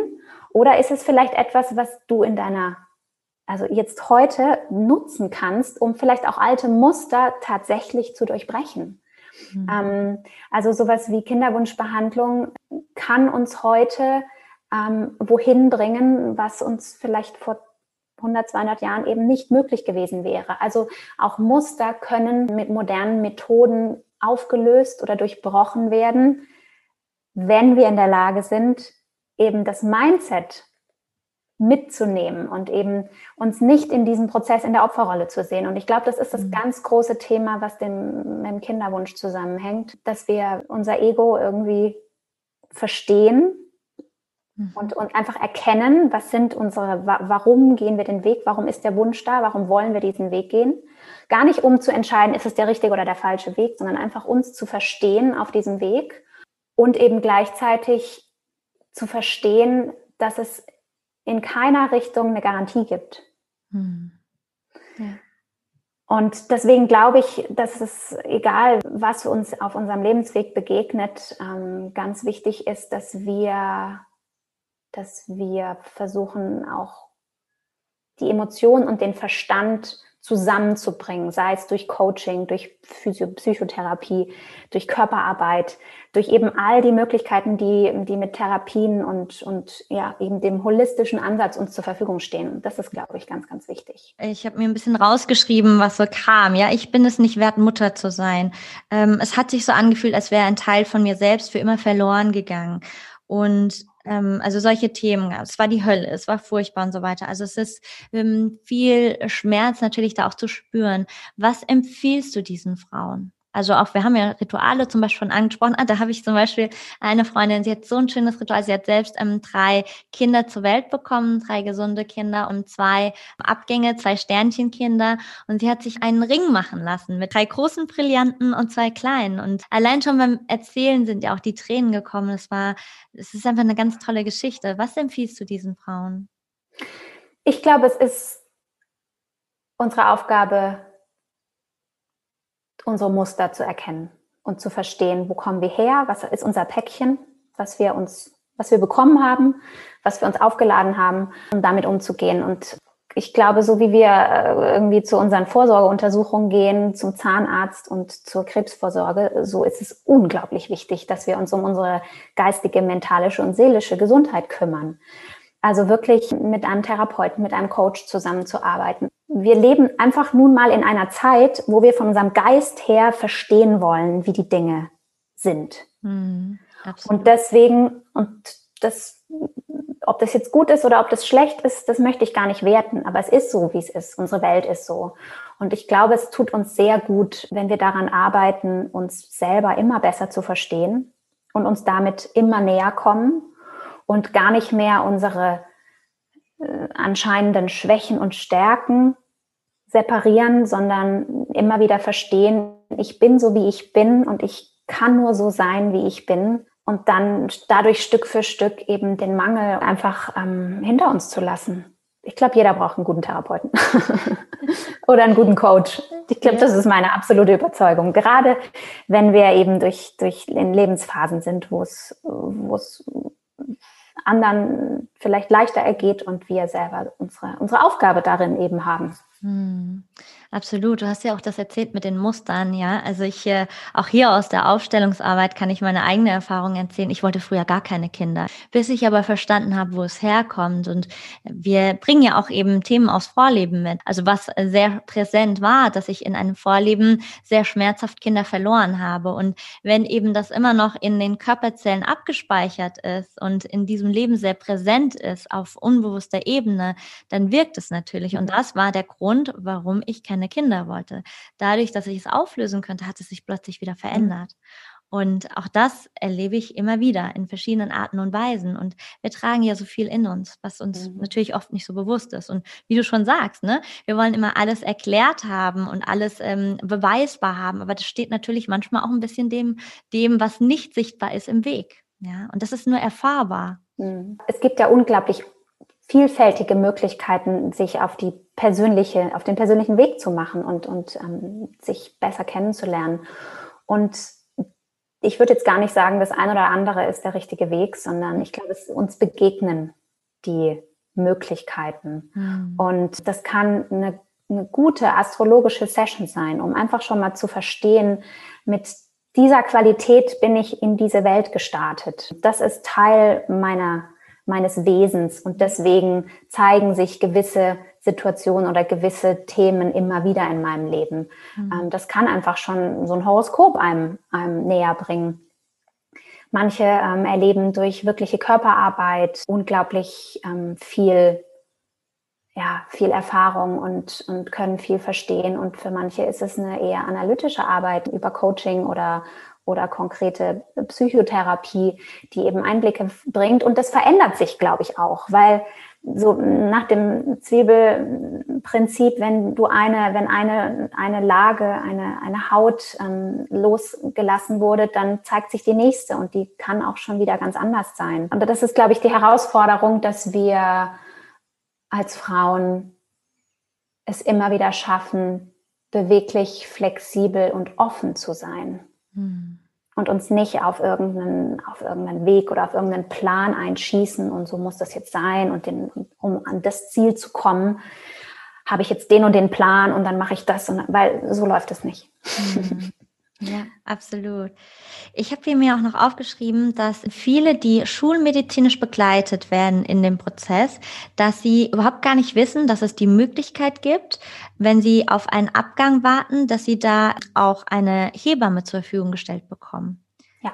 Oder ist es vielleicht etwas, was du in deiner, also jetzt heute nutzen kannst, um vielleicht auch alte Muster tatsächlich zu durchbrechen? Mhm. Ähm, also sowas wie Kinderwunschbehandlung kann uns heute ähm, wohin bringen, was uns vielleicht vor 100, 200 Jahren eben nicht möglich gewesen wäre. Also auch Muster können mit modernen Methoden aufgelöst oder durchbrochen werden, wenn wir in der Lage sind, eben das Mindset mitzunehmen und eben uns nicht in diesem Prozess in der Opferrolle zu sehen. Und ich glaube, das ist das mhm. ganz große Thema, was dem, mit dem Kinderwunsch zusammenhängt, dass wir unser Ego irgendwie verstehen. Und, und einfach erkennen, was sind unsere, warum gehen wir den Weg, warum ist der Wunsch da, warum wollen wir diesen Weg gehen. Gar nicht um zu entscheiden, ist es der richtige oder der falsche Weg, sondern einfach uns zu verstehen auf diesem Weg und eben gleichzeitig zu verstehen, dass es in keiner Richtung eine Garantie gibt. Hm. Ja. Und deswegen glaube ich, dass es, egal was uns auf unserem Lebensweg begegnet, ähm, ganz wichtig ist, dass wir dass wir versuchen auch die Emotionen und den Verstand zusammenzubringen, sei es durch Coaching, durch Physio Psychotherapie, durch Körperarbeit, durch eben all die Möglichkeiten, die, die mit Therapien und, und ja, eben dem holistischen Ansatz uns zur Verfügung stehen. Das ist, glaube ich, ganz, ganz wichtig. Ich habe mir ein bisschen rausgeschrieben, was so kam. Ja, ich bin es nicht wert, Mutter zu sein. Ähm, es hat sich so angefühlt, als wäre ein Teil von mir selbst für immer verloren gegangen. Und ähm, also solche Themen. Es war die Hölle, es war furchtbar und so weiter. Also es ist ähm, viel Schmerz natürlich da auch zu spüren. Was empfiehlst du diesen Frauen? Also auch, wir haben ja Rituale zum Beispiel schon angesprochen. Ah, da habe ich zum Beispiel eine Freundin, sie hat so ein schönes Ritual. Sie hat selbst ähm, drei Kinder zur Welt bekommen, drei gesunde Kinder und zwei Abgänge, zwei Sternchenkinder. Und sie hat sich einen Ring machen lassen mit drei großen Brillanten und zwei kleinen. Und allein schon beim Erzählen sind ja auch die Tränen gekommen. Es war, es ist einfach eine ganz tolle Geschichte. Was empfiehlst du diesen Frauen? Ich glaube, es ist unsere Aufgabe, unsere Muster zu erkennen und zu verstehen, wo kommen wir her, was ist unser Päckchen, was wir uns, was wir bekommen haben, was wir uns aufgeladen haben, um damit umzugehen. Und ich glaube, so wie wir äh, irgendwie zu unseren Vorsorgeuntersuchungen gehen, zum Zahnarzt und zur Krebsvorsorge, so ist es unglaublich wichtig, dass wir uns um unsere geistige, mentalische und seelische Gesundheit kümmern. Also wirklich mit einem Therapeuten, mit einem Coach zusammenzuarbeiten, wir leben einfach nun mal in einer Zeit, wo wir von unserem Geist her verstehen wollen, wie die Dinge sind. Mhm, und deswegen, und das, ob das jetzt gut ist oder ob das schlecht ist, das möchte ich gar nicht werten, aber es ist so, wie es ist. Unsere Welt ist so. Und ich glaube, es tut uns sehr gut, wenn wir daran arbeiten, uns selber immer besser zu verstehen und uns damit immer näher kommen und gar nicht mehr unsere äh, anscheinenden Schwächen und Stärken separieren, sondern immer wieder verstehen, ich bin so, wie ich bin und ich kann nur so sein, wie ich bin und dann dadurch Stück für Stück eben den Mangel einfach ähm, hinter uns zu lassen. Ich glaube, jeder braucht einen guten Therapeuten oder einen guten Coach. Ich glaube, das ist meine absolute Überzeugung. Gerade wenn wir eben durch, durch in Lebensphasen sind, wo es, wo es anderen vielleicht leichter ergeht und wir selber unsere, unsere Aufgabe darin eben haben. Hm. Absolut. Du hast ja auch das erzählt mit den Mustern, ja. Also ich, äh, auch hier aus der Aufstellungsarbeit kann ich meine eigene Erfahrung erzählen. Ich wollte früher gar keine Kinder, bis ich aber verstanden habe, wo es herkommt. Und wir bringen ja auch eben Themen aus Vorleben mit. Also was sehr präsent war, dass ich in einem Vorleben sehr schmerzhaft Kinder verloren habe. Und wenn eben das immer noch in den Körperzellen abgespeichert ist und in diesem Leben sehr präsent ist auf unbewusster Ebene, dann wirkt es natürlich. Und mhm. das war der Grund, warum ich keine keine Kinder wollte. Dadurch, dass ich es auflösen könnte, hat es sich plötzlich wieder mhm. verändert. Und auch das erlebe ich immer wieder in verschiedenen Arten und Weisen. Und wir tragen ja so viel in uns, was uns mhm. natürlich oft nicht so bewusst ist. Und wie du schon sagst, ne, wir wollen immer alles erklärt haben und alles ähm, beweisbar haben. Aber das steht natürlich manchmal auch ein bisschen dem, dem, was nicht sichtbar ist, im Weg. Ja, und das ist nur erfahrbar. Mhm. Es gibt ja unglaublich vielfältige Möglichkeiten, sich auf die persönliche, auf den persönlichen Weg zu machen und, und ähm, sich besser kennenzulernen. Und ich würde jetzt gar nicht sagen, das eine oder andere ist der richtige Weg, sondern ich glaube, es uns begegnen die Möglichkeiten. Mhm. Und das kann eine, eine gute astrologische Session sein, um einfach schon mal zu verstehen, mit dieser Qualität bin ich in diese Welt gestartet. Das ist Teil meiner meines Wesens. Und deswegen zeigen sich gewisse Situationen oder gewisse Themen immer wieder in meinem Leben. Mhm. Ähm, das kann einfach schon so ein Horoskop einem, einem näher bringen. Manche ähm, erleben durch wirkliche Körperarbeit unglaublich ähm, viel, ja, viel Erfahrung und, und können viel verstehen. Und für manche ist es eine eher analytische Arbeit über Coaching oder oder konkrete Psychotherapie, die eben Einblicke bringt. Und das verändert sich, glaube ich, auch, weil so nach dem Zwiebelprinzip, wenn du eine, wenn eine, eine Lage, eine, eine Haut ähm, losgelassen wurde, dann zeigt sich die nächste und die kann auch schon wieder ganz anders sein. Und das ist, glaube ich, die Herausforderung, dass wir als Frauen es immer wieder schaffen, beweglich, flexibel und offen zu sein. Hm. Und uns nicht auf irgendeinen, auf irgendeinen Weg oder auf irgendeinen Plan einschießen und so muss das jetzt sein und den, um an das Ziel zu kommen, habe ich jetzt den und den Plan und dann mache ich das und weil so läuft es nicht. Mhm. Ja, absolut. Ich habe mir auch noch aufgeschrieben, dass viele, die schulmedizinisch begleitet werden in dem Prozess, dass sie überhaupt gar nicht wissen, dass es die Möglichkeit gibt, wenn sie auf einen Abgang warten, dass sie da auch eine Hebamme zur Verfügung gestellt bekommen. Ja.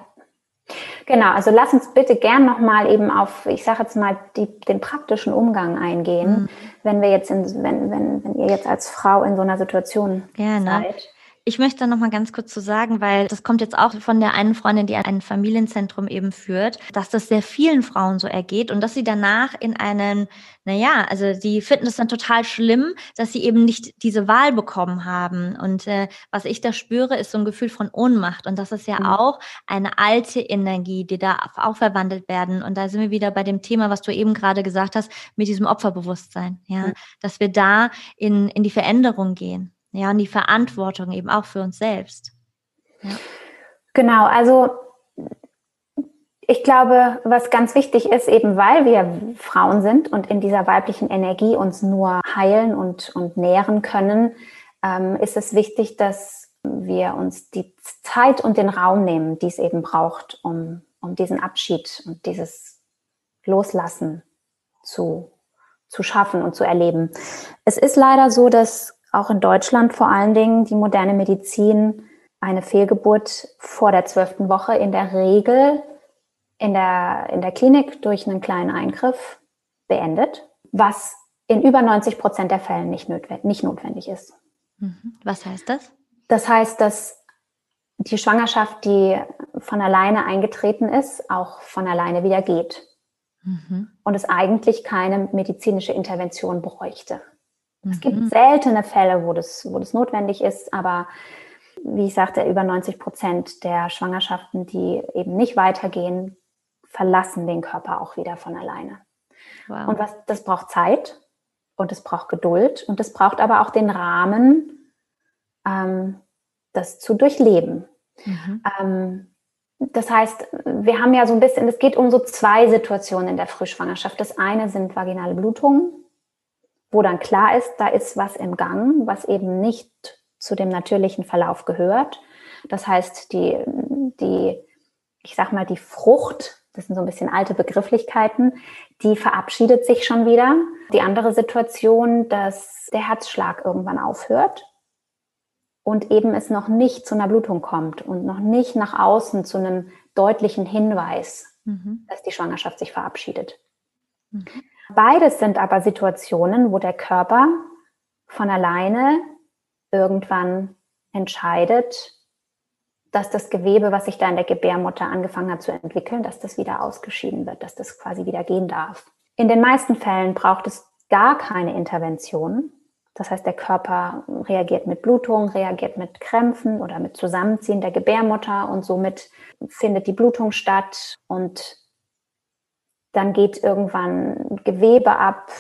Genau, also lass uns bitte gern nochmal eben auf, ich sage jetzt mal, die, den praktischen Umgang eingehen, mhm. wenn wir jetzt in, wenn, wenn, wenn ihr jetzt als Frau in so einer Situation Gerne. seid. Ich möchte da noch mal ganz kurz zu sagen, weil das kommt jetzt auch von der einen Freundin, die ein Familienzentrum eben führt, dass das sehr vielen Frauen so ergeht und dass sie danach in einen, naja, also die finden es dann total schlimm, dass sie eben nicht diese Wahl bekommen haben. Und äh, was ich da spüre, ist so ein Gefühl von Ohnmacht. Und das ist ja mhm. auch eine alte Energie, die da auch verwandelt werden. Und da sind wir wieder bei dem Thema, was du eben gerade gesagt hast, mit diesem Opferbewusstsein, ja, mhm. dass wir da in, in die Veränderung gehen. Ja, und die Verantwortung eben auch für uns selbst. Ja. Genau, also ich glaube, was ganz wichtig ist, eben weil wir Frauen sind und in dieser weiblichen Energie uns nur heilen und, und nähren können, ähm, ist es wichtig, dass wir uns die Zeit und den Raum nehmen, die es eben braucht, um, um diesen Abschied und dieses Loslassen zu zu schaffen und zu erleben. Es ist leider so, dass auch in Deutschland vor allen Dingen die moderne Medizin eine Fehlgeburt vor der zwölften Woche in der Regel in der, in der Klinik durch einen kleinen Eingriff beendet, was in über 90 Prozent der Fälle nicht, notwendig, nicht notwendig ist. Mhm. Was heißt das? Das heißt, dass die Schwangerschaft, die von alleine eingetreten ist, auch von alleine wieder geht. Mhm. Und es eigentlich keine medizinische Intervention bräuchte. Es gibt mhm. seltene Fälle, wo das, wo das notwendig ist, aber wie ich sagte, über 90 Prozent der Schwangerschaften, die eben nicht weitergehen, verlassen den Körper auch wieder von alleine. Wow. Und was, das braucht Zeit und es braucht Geduld und es braucht aber auch den Rahmen, ähm, das zu durchleben. Mhm. Ähm, das heißt, wir haben ja so ein bisschen, es geht um so zwei Situationen in der Frühschwangerschaft. Das eine sind vaginale Blutungen, wo dann klar ist, da ist was im Gang, was eben nicht zu dem natürlichen Verlauf gehört. Das heißt, die, die, ich sag mal, die Frucht das sind so ein bisschen alte Begrifflichkeiten, die verabschiedet sich schon wieder. Die andere Situation, dass der Herzschlag irgendwann aufhört und eben es noch nicht zu einer Blutung kommt und noch nicht nach außen zu einem deutlichen Hinweis, mhm. dass die Schwangerschaft sich verabschiedet. Mhm. Beides sind aber Situationen, wo der Körper von alleine irgendwann entscheidet, dass das Gewebe, was sich da in der Gebärmutter angefangen hat zu entwickeln, dass das wieder ausgeschieden wird, dass das quasi wieder gehen darf. In den meisten Fällen braucht es gar keine Intervention. Das heißt, der Körper reagiert mit Blutung, reagiert mit Krämpfen oder mit Zusammenziehen der Gebärmutter und somit findet die Blutung statt und dann geht irgendwann Gewebe ab.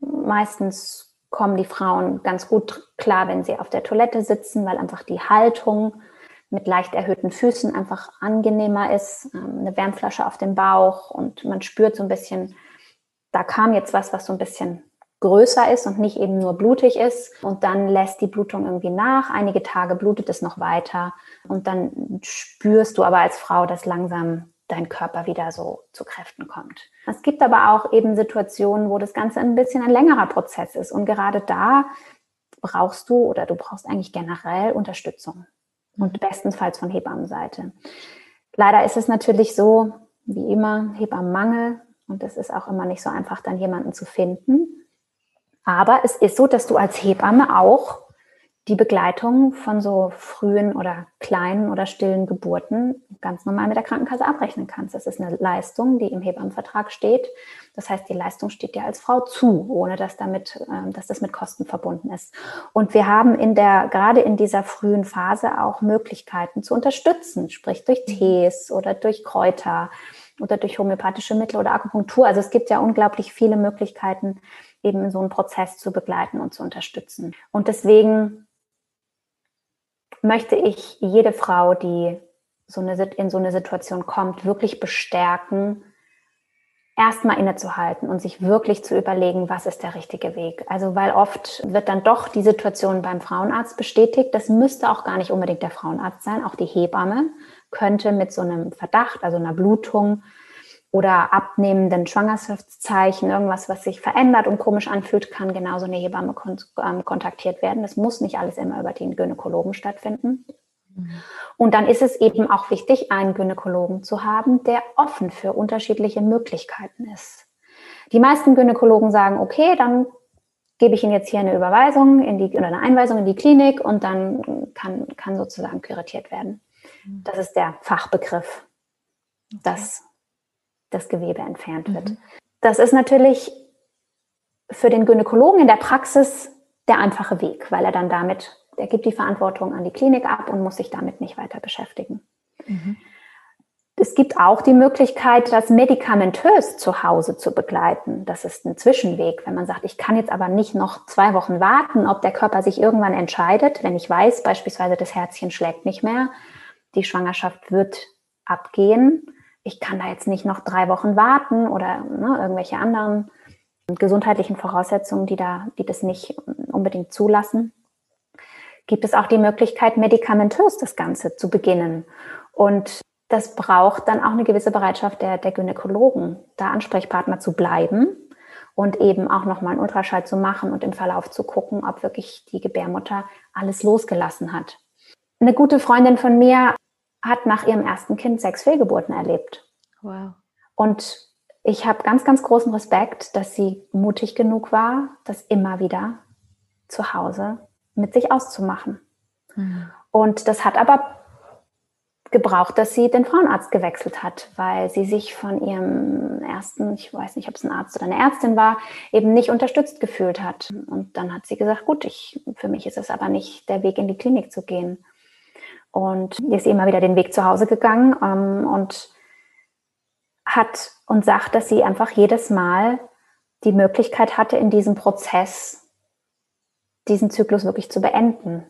Meistens kommen die Frauen ganz gut klar, wenn sie auf der Toilette sitzen, weil einfach die Haltung mit leicht erhöhten Füßen einfach angenehmer ist, ähm, eine Wärmflasche auf dem Bauch und man spürt so ein bisschen, da kam jetzt was, was so ein bisschen größer ist und nicht eben nur blutig ist. Und dann lässt die Blutung irgendwie nach. Einige Tage blutet es noch weiter. Und dann spürst du aber als Frau, dass langsam dein Körper wieder so zu Kräften kommt. Es gibt aber auch eben Situationen, wo das Ganze ein bisschen ein längerer Prozess ist. Und gerade da brauchst du oder du brauchst eigentlich generell Unterstützung und bestenfalls von Hebammenseite. Leider ist es natürlich so, wie immer, Hebammenmangel und es ist auch immer nicht so einfach, dann jemanden zu finden. Aber es ist so, dass du als Hebamme auch die Begleitung von so frühen oder kleinen oder stillen Geburten ganz normal mit der Krankenkasse abrechnen kannst. Das ist eine Leistung, die im Hebammenvertrag steht. Das heißt, die Leistung steht dir als Frau zu, ohne dass damit, ähm, dass das mit Kosten verbunden ist. Und wir haben in der, gerade in dieser frühen Phase auch Möglichkeiten zu unterstützen, sprich durch mhm. Tees oder durch Kräuter oder durch homöopathische Mittel oder Akupunktur. Also es gibt ja unglaublich viele Möglichkeiten, eben so einen Prozess zu begleiten und zu unterstützen. Und deswegen möchte ich jede Frau, die so eine, in so eine Situation kommt, wirklich bestärken, erstmal innezuhalten und sich wirklich zu überlegen, was ist der richtige Weg. Also weil oft wird dann doch die Situation beim Frauenarzt bestätigt. Das müsste auch gar nicht unbedingt der Frauenarzt sein. Auch die Hebamme könnte mit so einem Verdacht, also einer Blutung, oder abnehmenden Schwangerschaftszeichen, irgendwas, was sich verändert und komisch anfühlt, kann genauso eine Hebamme kon ähm, kontaktiert werden. Das muss nicht alles immer über den Gynäkologen stattfinden. Mhm. Und dann ist es eben auch wichtig, einen Gynäkologen zu haben, der offen für unterschiedliche Möglichkeiten ist. Die meisten Gynäkologen sagen, okay, dann gebe ich Ihnen jetzt hier eine Überweisung in die, oder eine Einweisung in die Klinik und dann kann, kann sozusagen kuratiert werden. Mhm. Das ist der Fachbegriff. Das das Gewebe entfernt wird. Mhm. Das ist natürlich für den Gynäkologen in der Praxis der einfache Weg, weil er dann damit, er gibt die Verantwortung an die Klinik ab und muss sich damit nicht weiter beschäftigen. Mhm. Es gibt auch die Möglichkeit, das medikamentös zu Hause zu begleiten. Das ist ein Zwischenweg, wenn man sagt, ich kann jetzt aber nicht noch zwei Wochen warten, ob der Körper sich irgendwann entscheidet, wenn ich weiß, beispielsweise das Herzchen schlägt nicht mehr, die Schwangerschaft wird abgehen, ich kann da jetzt nicht noch drei Wochen warten oder ne, irgendwelche anderen gesundheitlichen Voraussetzungen, die da, die das nicht unbedingt zulassen, gibt es auch die Möglichkeit, medikamentös das Ganze zu beginnen. Und das braucht dann auch eine gewisse Bereitschaft der, der Gynäkologen, da Ansprechpartner zu bleiben und eben auch nochmal einen Ultraschall zu machen und im Verlauf zu gucken, ob wirklich die Gebärmutter alles losgelassen hat. Eine gute Freundin von mir hat nach ihrem ersten Kind sechs Fehlgeburten erlebt. Wow. Und ich habe ganz, ganz großen Respekt, dass sie mutig genug war, das immer wieder zu Hause mit sich auszumachen. Mhm. Und das hat aber gebraucht, dass sie den Frauenarzt gewechselt hat, weil sie sich von ihrem ersten, ich weiß nicht, ob es ein Arzt oder eine Ärztin war, eben nicht unterstützt gefühlt hat. Und dann hat sie gesagt, gut, ich, für mich ist es aber nicht der Weg in die Klinik zu gehen. Und ist immer wieder den Weg zu Hause gegangen ähm, und hat und sagt, dass sie einfach jedes Mal die Möglichkeit hatte, in diesem Prozess diesen Zyklus wirklich zu beenden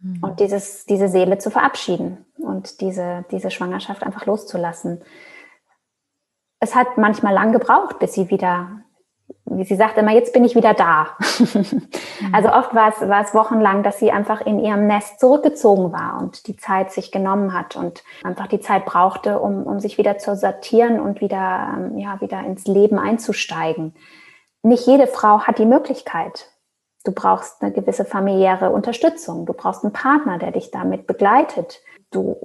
mhm. und dieses, diese Seele zu verabschieden und diese, diese Schwangerschaft einfach loszulassen. Es hat manchmal lang gebraucht, bis sie wieder, wie sie sagt immer, jetzt bin ich wieder da. Also oft war es, war es wochenlang, dass sie einfach in ihrem Nest zurückgezogen war und die Zeit sich genommen hat und einfach die Zeit brauchte, um, um sich wieder zu sortieren und wieder, ähm, ja, wieder ins Leben einzusteigen. Nicht jede Frau hat die Möglichkeit, Du brauchst eine gewisse familiäre Unterstützung. Du brauchst einen Partner, der dich damit begleitet. Du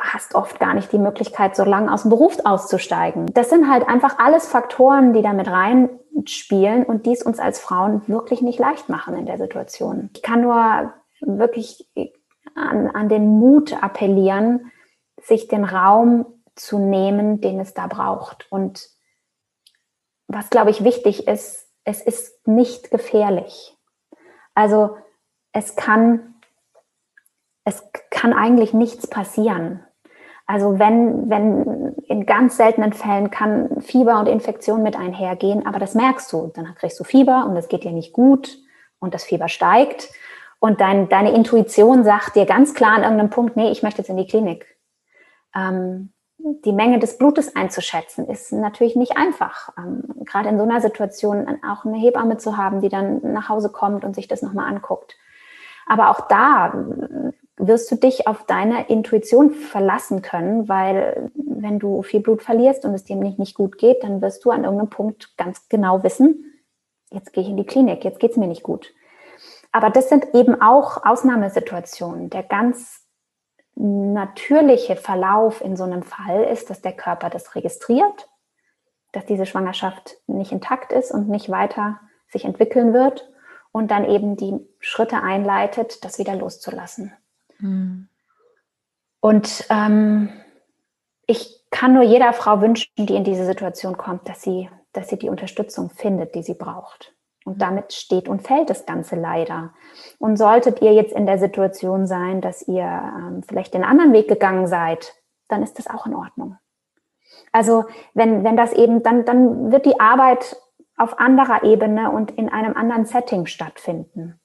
hast oft gar nicht die Möglichkeit, so lange aus dem Beruf auszusteigen. Das sind halt einfach alles Faktoren, die damit reinspielen und die es uns als Frauen wirklich nicht leicht machen in der Situation. Ich kann nur wirklich an, an den Mut appellieren, sich den Raum zu nehmen, den es da braucht. Und was, glaube ich, wichtig ist, es ist nicht gefährlich. Also es kann, es kann eigentlich nichts passieren. Also wenn, wenn in ganz seltenen Fällen kann Fieber und Infektion mit einhergehen, aber das merkst du. Dann kriegst du Fieber und es geht dir nicht gut und das Fieber steigt und dein, deine Intuition sagt dir ganz klar an irgendeinem Punkt, nee, ich möchte jetzt in die Klinik. Ähm, die Menge des Blutes einzuschätzen, ist natürlich nicht einfach. Ähm, gerade in so einer Situation auch eine Hebamme zu haben, die dann nach Hause kommt und sich das nochmal anguckt. Aber auch da wirst du dich auf deine Intuition verlassen können, weil wenn du viel Blut verlierst und es dir nicht, nicht gut geht, dann wirst du an irgendeinem Punkt ganz genau wissen, jetzt gehe ich in die Klinik, jetzt geht es mir nicht gut. Aber das sind eben auch Ausnahmesituationen. Der ganz natürliche Verlauf in so einem Fall ist, dass der Körper das registriert, dass diese Schwangerschaft nicht intakt ist und nicht weiter sich entwickeln wird und dann eben die Schritte einleitet, das wieder loszulassen. Mhm. Und ähm, ich kann nur jeder Frau wünschen, die in diese Situation kommt, dass sie, dass sie die Unterstützung findet, die sie braucht. Und damit steht und fällt das Ganze leider. Und solltet ihr jetzt in der Situation sein, dass ihr ähm, vielleicht den anderen Weg gegangen seid, dann ist das auch in Ordnung. Also wenn, wenn das eben, dann, dann wird die Arbeit auf anderer Ebene und in einem anderen Setting stattfinden.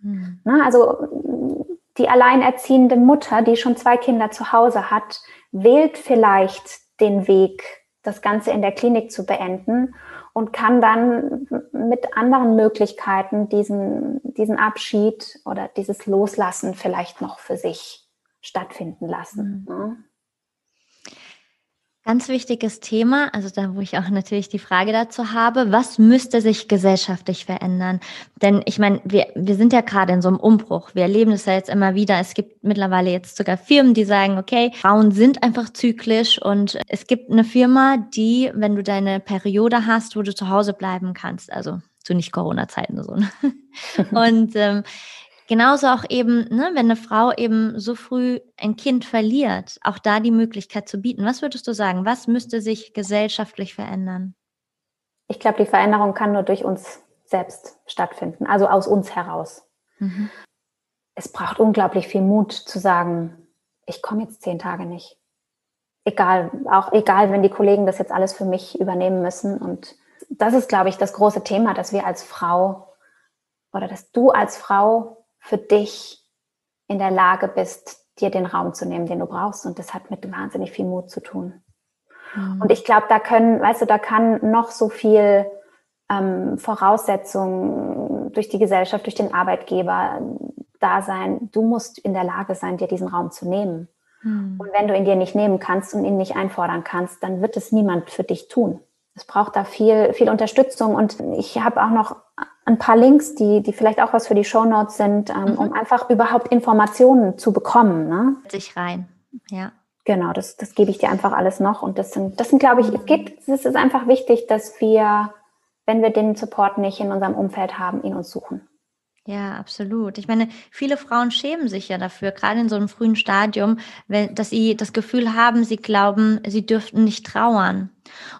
Mhm. Na, also die alleinerziehende Mutter, die schon zwei Kinder zu Hause hat, wählt vielleicht den Weg, das Ganze in der Klinik zu beenden und kann dann mit anderen Möglichkeiten diesen, diesen Abschied oder dieses Loslassen vielleicht noch für sich stattfinden lassen. Mhm. Ganz wichtiges Thema, also da, wo ich auch natürlich die Frage dazu habe, was müsste sich gesellschaftlich verändern? Denn ich meine, wir, wir sind ja gerade in so einem Umbruch. Wir erleben das ja jetzt immer wieder. Es gibt mittlerweile jetzt sogar Firmen, die sagen, okay, Frauen sind einfach zyklisch und es gibt eine Firma, die, wenn du deine Periode hast, wo du zu Hause bleiben kannst, also zu nicht Corona-Zeiten so. Ne? und ähm, Genauso auch eben, ne, wenn eine Frau eben so früh ein Kind verliert, auch da die Möglichkeit zu bieten. Was würdest du sagen? Was müsste sich gesellschaftlich verändern? Ich glaube, die Veränderung kann nur durch uns selbst stattfinden, also aus uns heraus. Mhm. Es braucht unglaublich viel Mut zu sagen, ich komme jetzt zehn Tage nicht. Egal, auch egal, wenn die Kollegen das jetzt alles für mich übernehmen müssen. Und das ist, glaube ich, das große Thema, dass wir als Frau oder dass du als Frau für dich in der Lage bist, dir den Raum zu nehmen, den du brauchst. Und das hat mit wahnsinnig viel Mut zu tun. Mhm. Und ich glaube, da können, weißt du, da kann noch so viel ähm, Voraussetzungen durch die Gesellschaft, durch den Arbeitgeber da sein. Du musst in der Lage sein, dir diesen Raum zu nehmen. Mhm. Und wenn du ihn dir nicht nehmen kannst und ihn nicht einfordern kannst, dann wird es niemand für dich tun. es braucht da viel, viel Unterstützung. Und ich habe auch noch ein paar Links, die, die vielleicht auch was für die Show Notes sind, ähm, mhm. um einfach überhaupt Informationen zu bekommen. Ne? Sich rein, ja. Genau, das, das gebe ich dir einfach alles noch. Und das sind, das sind, glaube ich, es geht, es ist einfach wichtig, dass wir, wenn wir den Support nicht in unserem Umfeld haben, ihn uns suchen. Ja, absolut. Ich meine, viele Frauen schämen sich ja dafür, gerade in so einem frühen Stadium, wenn, dass sie das Gefühl haben, sie glauben, sie dürften nicht trauern.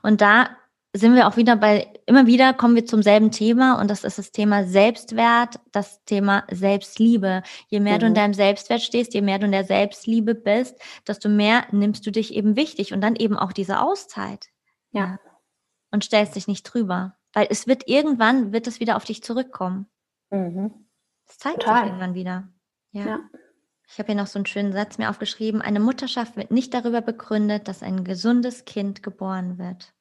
Und da sind wir auch wieder bei, immer wieder kommen wir zum selben Thema und das ist das Thema Selbstwert, das Thema Selbstliebe. Je mehr mhm. du in mhm. deinem Selbstwert stehst, je mehr du in der Selbstliebe bist, desto mehr nimmst du dich eben wichtig und dann eben auch diese Auszeit. Ja. Und stellst dich nicht drüber. Weil es wird irgendwann, wird es wieder auf dich zurückkommen. Mhm. Es zeigt Total. sich irgendwann wieder. ja. ja. Ich habe hier noch so einen schönen Satz mir aufgeschrieben. Eine Mutterschaft wird nicht darüber begründet, dass ein gesundes Kind geboren wird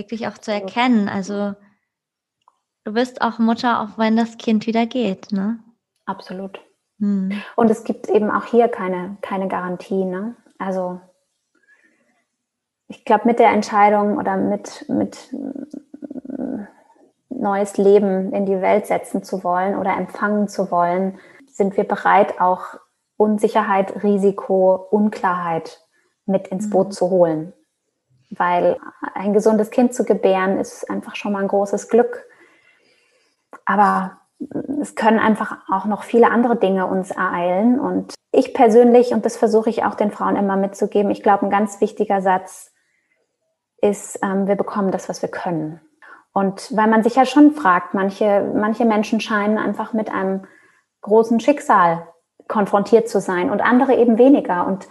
wirklich auch zu erkennen. Also du bist auch Mutter, auch wenn das Kind wieder geht, ne? Absolut. Hm. Und es gibt eben auch hier keine, keine Garantie, ne? Also ich glaube, mit der Entscheidung oder mit, mit mm, neues Leben in die Welt setzen zu wollen oder empfangen zu wollen, sind wir bereit, auch Unsicherheit, Risiko, Unklarheit mit ins Boot mhm. zu holen weil ein gesundes Kind zu gebären ist einfach schon mal ein großes Glück. Aber es können einfach auch noch viele andere Dinge uns ereilen. Und ich persönlich, und das versuche ich auch den Frauen immer mitzugeben, ich glaube, ein ganz wichtiger Satz ist, ähm, wir bekommen das, was wir können. Und weil man sich ja schon fragt, manche, manche Menschen scheinen einfach mit einem großen Schicksal konfrontiert zu sein und andere eben weniger. Und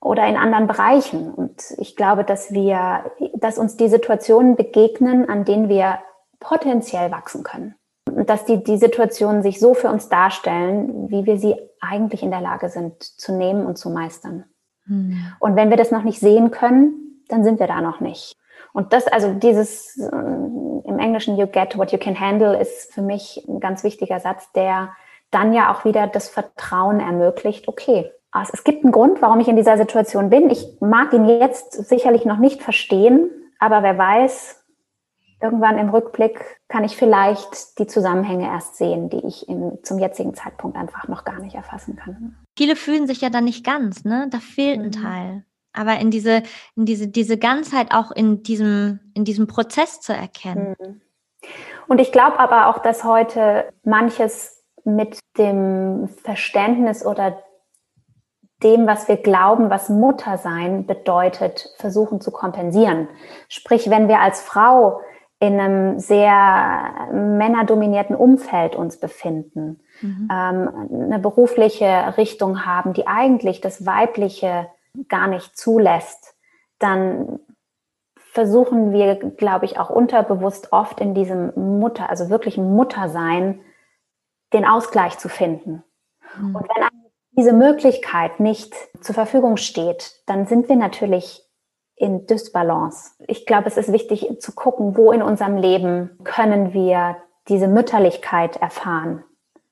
oder in anderen Bereichen. Und ich glaube, dass wir, dass uns die Situationen begegnen, an denen wir potenziell wachsen können. Und dass die, die Situationen sich so für uns darstellen, wie wir sie eigentlich in der Lage sind zu nehmen und zu meistern. Hm. Und wenn wir das noch nicht sehen können, dann sind wir da noch nicht. Und das, also dieses äh, im Englischen You get what you can handle, ist für mich ein ganz wichtiger Satz, der dann ja auch wieder das Vertrauen ermöglicht, okay, es gibt einen Grund, warum ich in dieser Situation bin. Ich mag ihn jetzt sicherlich noch nicht verstehen, aber wer weiß, irgendwann im Rückblick kann ich vielleicht die Zusammenhänge erst sehen, die ich in, zum jetzigen Zeitpunkt einfach noch gar nicht erfassen kann. Viele fühlen sich ja dann nicht ganz, ne? Da fehlt ein mhm. Teil. Aber in diese, in diese, diese Ganzheit auch in diesem, in diesem Prozess zu erkennen. Mhm. Und ich glaube aber auch, dass heute manches mit dem Verständnis oder dem, was wir glauben, was Muttersein bedeutet, versuchen zu kompensieren. Sprich, wenn wir als Frau in einem sehr männerdominierten Umfeld uns befinden, mhm. ähm, eine berufliche Richtung haben, die eigentlich das Weibliche gar nicht zulässt, dann versuchen wir, glaube ich, auch unterbewusst oft in diesem Mutter, also wirklich Muttersein, den Ausgleich zu finden. Mhm. Und wenn diese Möglichkeit nicht zur Verfügung steht, dann sind wir natürlich in Dysbalance. Ich glaube, es ist wichtig zu gucken, wo in unserem Leben können wir diese Mütterlichkeit erfahren,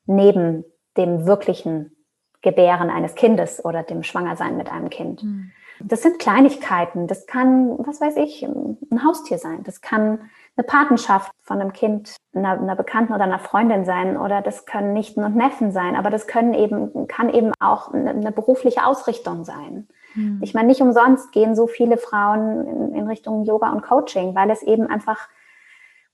neben dem wirklichen Gebären eines Kindes oder dem Schwangersein mit einem Kind. Mhm. Das sind Kleinigkeiten. Das kann, was weiß ich, ein Haustier sein. Das kann eine Patenschaft von einem Kind, einer, einer, Bekannten oder einer Freundin sein oder das können Nichten und Neffen sein, aber das können eben, kann eben auch eine, eine berufliche Ausrichtung sein. Mhm. Ich meine, nicht umsonst gehen so viele Frauen in, in Richtung Yoga und Coaching, weil es eben einfach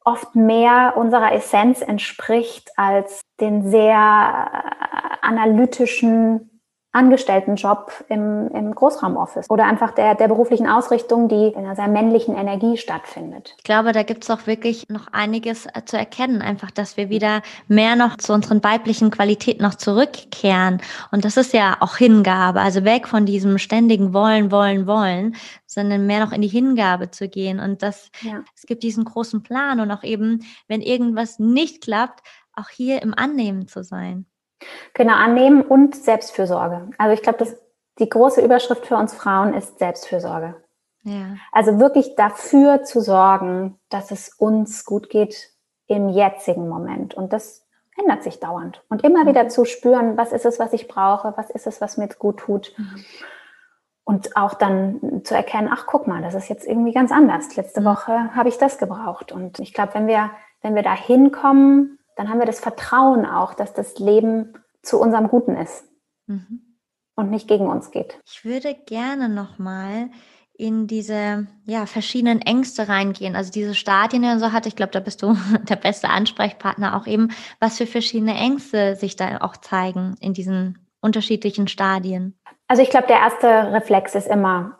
oft mehr unserer Essenz entspricht als den sehr äh, analytischen Angestelltenjob im, im Großraumoffice oder einfach der, der beruflichen Ausrichtung, die in einer sehr männlichen Energie stattfindet. Ich glaube, da gibt es auch wirklich noch einiges äh, zu erkennen, einfach, dass wir wieder mehr noch zu unseren weiblichen Qualitäten noch zurückkehren. Und das ist ja auch Hingabe, also weg von diesem ständigen Wollen, Wollen, Wollen, sondern mehr noch in die Hingabe zu gehen. Und das, ja. es gibt diesen großen Plan und auch eben, wenn irgendwas nicht klappt, auch hier im Annehmen zu sein. Genau, annehmen und Selbstfürsorge. Also ich glaube, die große Überschrift für uns Frauen ist Selbstfürsorge. Ja. Also wirklich dafür zu sorgen, dass es uns gut geht im jetzigen Moment. Und das ändert sich dauernd. Und immer mhm. wieder zu spüren, was ist es, was ich brauche, was ist es, was mir gut tut. Mhm. Und auch dann zu erkennen, ach guck mal, das ist jetzt irgendwie ganz anders. Letzte mhm. Woche habe ich das gebraucht. Und ich glaube, wenn wir, wenn wir da hinkommen, dann haben wir das Vertrauen auch, dass das Leben zu unserem Guten ist mhm. und nicht gegen uns geht. Ich würde gerne nochmal in diese ja, verschiedenen Ängste reingehen. Also diese Stadien, die er so hat, ich glaube, da bist du der beste Ansprechpartner auch eben, was für verschiedene Ängste sich da auch zeigen in diesen unterschiedlichen Stadien. Also ich glaube, der erste Reflex ist immer,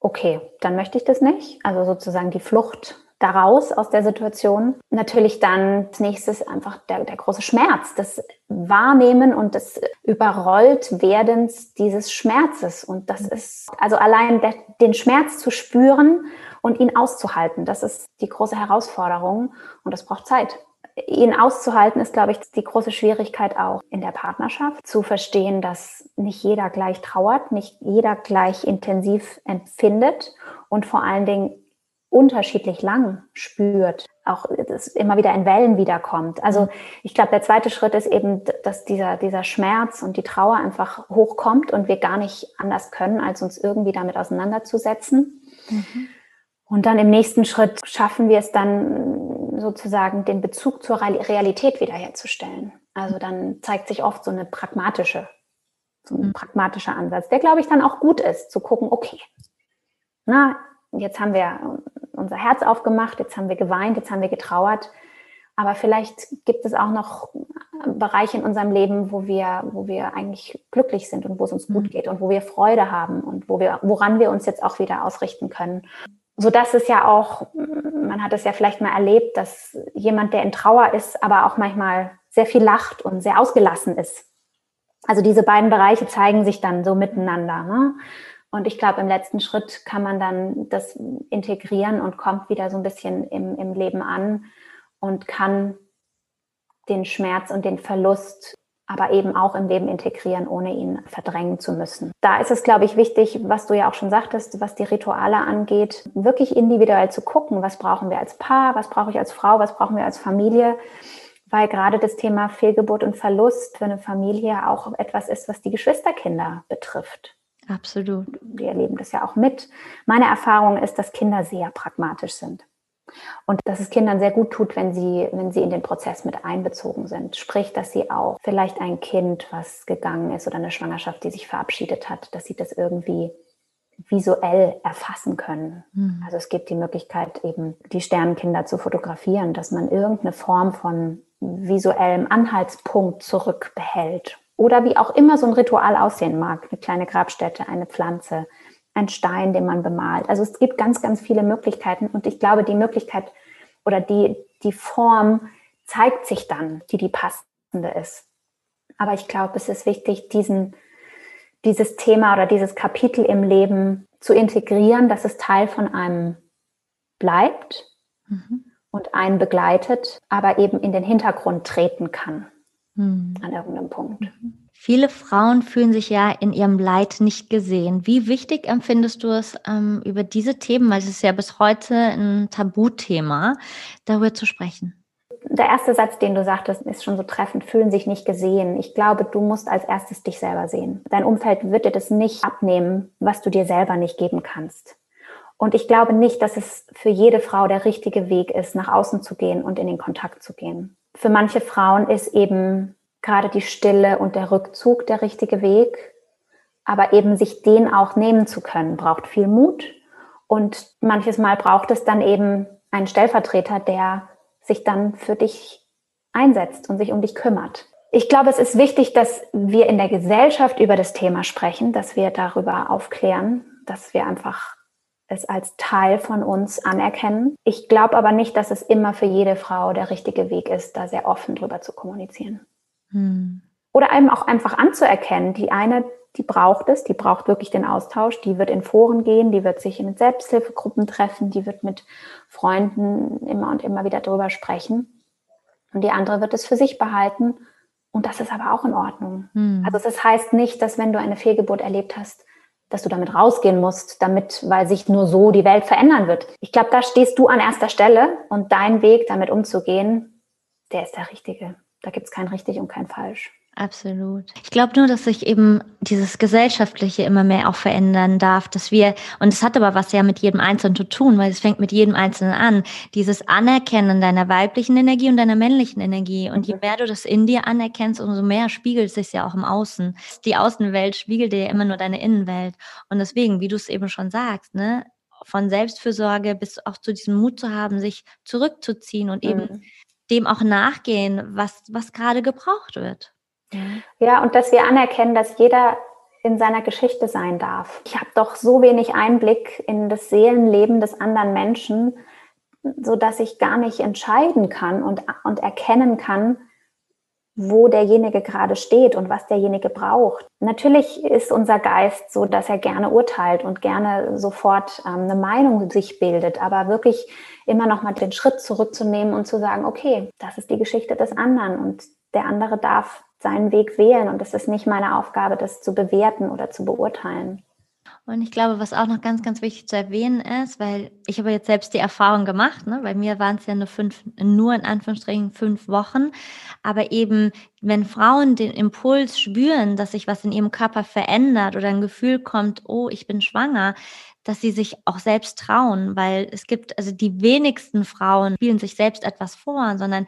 okay, dann möchte ich das nicht. Also sozusagen die Flucht daraus aus der Situation. Natürlich dann als nächstes einfach der, der große Schmerz, das Wahrnehmen und das überrollt werdens dieses Schmerzes. Und das ist also allein der, den Schmerz zu spüren und ihn auszuhalten, das ist die große Herausforderung und das braucht Zeit. Ihn auszuhalten ist, glaube ich, die große Schwierigkeit auch in der Partnerschaft, zu verstehen, dass nicht jeder gleich trauert, nicht jeder gleich intensiv empfindet und vor allen Dingen unterschiedlich lang spürt, auch das immer wieder in Wellen wiederkommt. Also mhm. ich glaube, der zweite Schritt ist eben, dass dieser, dieser Schmerz und die Trauer einfach hochkommt und wir gar nicht anders können, als uns irgendwie damit auseinanderzusetzen. Mhm. Und dann im nächsten Schritt schaffen wir es dann sozusagen, den Bezug zur Realität wiederherzustellen. Also dann zeigt sich oft so eine pragmatische, so ein mhm. pragmatischer Ansatz, der glaube ich dann auch gut ist, zu gucken, okay, na, jetzt haben wir unser Herz aufgemacht, jetzt haben wir geweint, jetzt haben wir getrauert. Aber vielleicht gibt es auch noch Bereiche in unserem Leben, wo wir, wo wir eigentlich glücklich sind und wo es uns gut mhm. geht und wo wir Freude haben und wo wir, woran wir uns jetzt auch wieder ausrichten können. So dass es ja auch, man hat es ja vielleicht mal erlebt, dass jemand, der in Trauer ist, aber auch manchmal sehr viel lacht und sehr ausgelassen ist. Also diese beiden Bereiche zeigen sich dann so miteinander. Ne? Und ich glaube, im letzten Schritt kann man dann das integrieren und kommt wieder so ein bisschen im, im Leben an und kann den Schmerz und den Verlust aber eben auch im Leben integrieren, ohne ihn verdrängen zu müssen. Da ist es, glaube ich, wichtig, was du ja auch schon sagtest, was die Rituale angeht, wirklich individuell zu gucken, was brauchen wir als Paar, was brauche ich als Frau, was brauchen wir als Familie, weil gerade das Thema Fehlgeburt und Verlust für eine Familie auch etwas ist, was die Geschwisterkinder betrifft. Absolut. Wir erleben das ja auch mit. Meine Erfahrung ist, dass Kinder sehr pragmatisch sind. Und dass es Kindern sehr gut tut, wenn sie, wenn sie in den Prozess mit einbezogen sind. Sprich, dass sie auch vielleicht ein Kind, was gegangen ist oder eine Schwangerschaft, die sich verabschiedet hat, dass sie das irgendwie visuell erfassen können. Mhm. Also es gibt die Möglichkeit, eben die Sternenkinder zu fotografieren, dass man irgendeine Form von visuellem Anhaltspunkt zurückbehält oder wie auch immer so ein Ritual aussehen mag. Eine kleine Grabstätte, eine Pflanze, ein Stein, den man bemalt. Also es gibt ganz, ganz viele Möglichkeiten. Und ich glaube, die Möglichkeit oder die, die Form zeigt sich dann, die die passende ist. Aber ich glaube, es ist wichtig, diesen, dieses Thema oder dieses Kapitel im Leben zu integrieren, dass es Teil von einem bleibt mhm. und einen begleitet, aber eben in den Hintergrund treten kann mhm. an irgendeinem Punkt. Viele Frauen fühlen sich ja in ihrem Leid nicht gesehen. Wie wichtig empfindest du es, ähm, über diese Themen, weil es ist ja bis heute ein Tabuthema, darüber zu sprechen? Der erste Satz, den du sagtest, ist schon so treffend, fühlen sich nicht gesehen. Ich glaube, du musst als erstes dich selber sehen. Dein Umfeld wird dir das nicht abnehmen, was du dir selber nicht geben kannst. Und ich glaube nicht, dass es für jede Frau der richtige Weg ist, nach außen zu gehen und in den Kontakt zu gehen für manche Frauen ist eben gerade die Stille und der Rückzug der richtige Weg. Aber eben sich den auch nehmen zu können, braucht viel Mut. Und manches Mal braucht es dann eben einen Stellvertreter, der sich dann für dich einsetzt und sich um dich kümmert. Ich glaube, es ist wichtig, dass wir in der Gesellschaft über das Thema sprechen, dass wir darüber aufklären, dass wir einfach es als Teil von uns anerkennen. Ich glaube aber nicht, dass es immer für jede Frau der richtige Weg ist, da sehr offen drüber zu kommunizieren. Hm. Oder eben auch einfach anzuerkennen, die eine, die braucht es, die braucht wirklich den Austausch, die wird in Foren gehen, die wird sich mit Selbsthilfegruppen treffen, die wird mit Freunden immer und immer wieder drüber sprechen. Und die andere wird es für sich behalten. Und das ist aber auch in Ordnung. Hm. Also das heißt nicht, dass wenn du eine Fehlgeburt erlebt hast, dass du damit rausgehen musst, damit, weil sich nur so die Welt verändern wird. Ich glaube, da stehst du an erster Stelle und dein Weg, damit umzugehen, der ist der richtige. Da gibt es kein richtig und kein falsch. Absolut. Ich glaube nur, dass sich eben dieses Gesellschaftliche immer mehr auch verändern darf, dass wir, und es hat aber was ja mit jedem Einzelnen zu tun, weil es fängt mit jedem Einzelnen an, dieses Anerkennen deiner weiblichen Energie und deiner männlichen Energie. Und je mhm. mehr du das in dir anerkennst, umso mehr spiegelt es sich ja auch im Außen. Die Außenwelt spiegelt dir ja immer nur deine Innenwelt. Und deswegen, wie du es eben schon sagst, ne, von Selbstfürsorge bis auch zu diesem Mut zu haben, sich zurückzuziehen und eben mhm. dem auch nachgehen, was, was gerade gebraucht wird. Ja, und dass wir anerkennen, dass jeder in seiner Geschichte sein darf. Ich habe doch so wenig Einblick in das Seelenleben des anderen Menschen, so dass ich gar nicht entscheiden kann und, und erkennen kann, wo derjenige gerade steht und was derjenige braucht. Natürlich ist unser Geist so, dass er gerne urteilt und gerne sofort ähm, eine Meinung sich bildet, aber wirklich immer noch mal den Schritt zurückzunehmen und zu sagen, okay, das ist die Geschichte des anderen und der andere darf seinen Weg wählen und es ist nicht meine Aufgabe, das zu bewerten oder zu beurteilen. Und ich glaube, was auch noch ganz, ganz wichtig zu erwähnen ist, weil ich habe jetzt selbst die Erfahrung gemacht, ne? bei mir waren es ja nur fünf, nur in Anführungsstrichen fünf Wochen, aber eben, wenn Frauen den Impuls spüren, dass sich was in ihrem Körper verändert oder ein Gefühl kommt, oh, ich bin schwanger, dass sie sich auch selbst trauen, weil es gibt, also die wenigsten Frauen spielen sich selbst etwas vor, sondern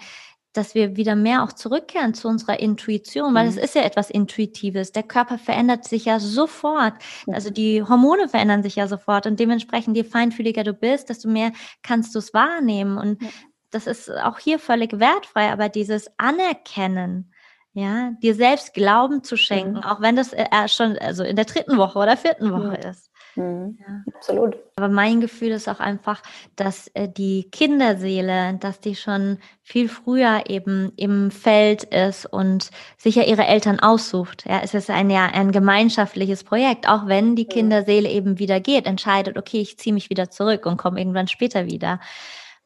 dass wir wieder mehr auch zurückkehren zu unserer Intuition, weil mhm. es ist ja etwas Intuitives. Der Körper verändert sich ja sofort. Also die Hormone verändern sich ja sofort und dementsprechend, je feinfühliger du bist, desto mehr kannst du es wahrnehmen. Und das ist auch hier völlig wertfrei, aber dieses Anerkennen, ja, dir selbst Glauben zu schenken, mhm. auch wenn das äh, schon also in der dritten Woche oder vierten Woche mhm. ist. Mhm. Ja. Absolut. Aber mein Gefühl ist auch einfach, dass äh, die Kinderseele, dass die schon viel früher eben im Feld ist und sich ja ihre Eltern aussucht. Ja, es ist ein ja ein gemeinschaftliches Projekt, auch wenn die Kinderseele eben wieder geht, entscheidet, okay, ich ziehe mich wieder zurück und komme irgendwann später wieder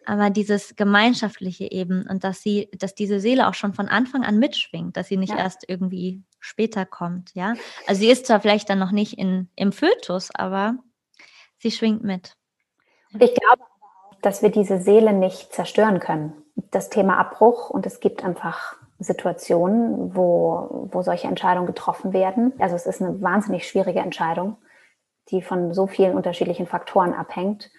aber dieses Gemeinschaftliche eben und dass sie, dass diese Seele auch schon von Anfang an mitschwingt, dass sie nicht ja. erst irgendwie später kommt, ja. Also sie ist zwar vielleicht dann noch nicht in, im Fötus, aber sie schwingt mit. Ich glaube, dass wir diese Seele nicht zerstören können. Das Thema Abbruch und es gibt einfach Situationen, wo, wo solche Entscheidungen getroffen werden. Also es ist eine wahnsinnig schwierige Entscheidung, die von so vielen unterschiedlichen Faktoren abhängt.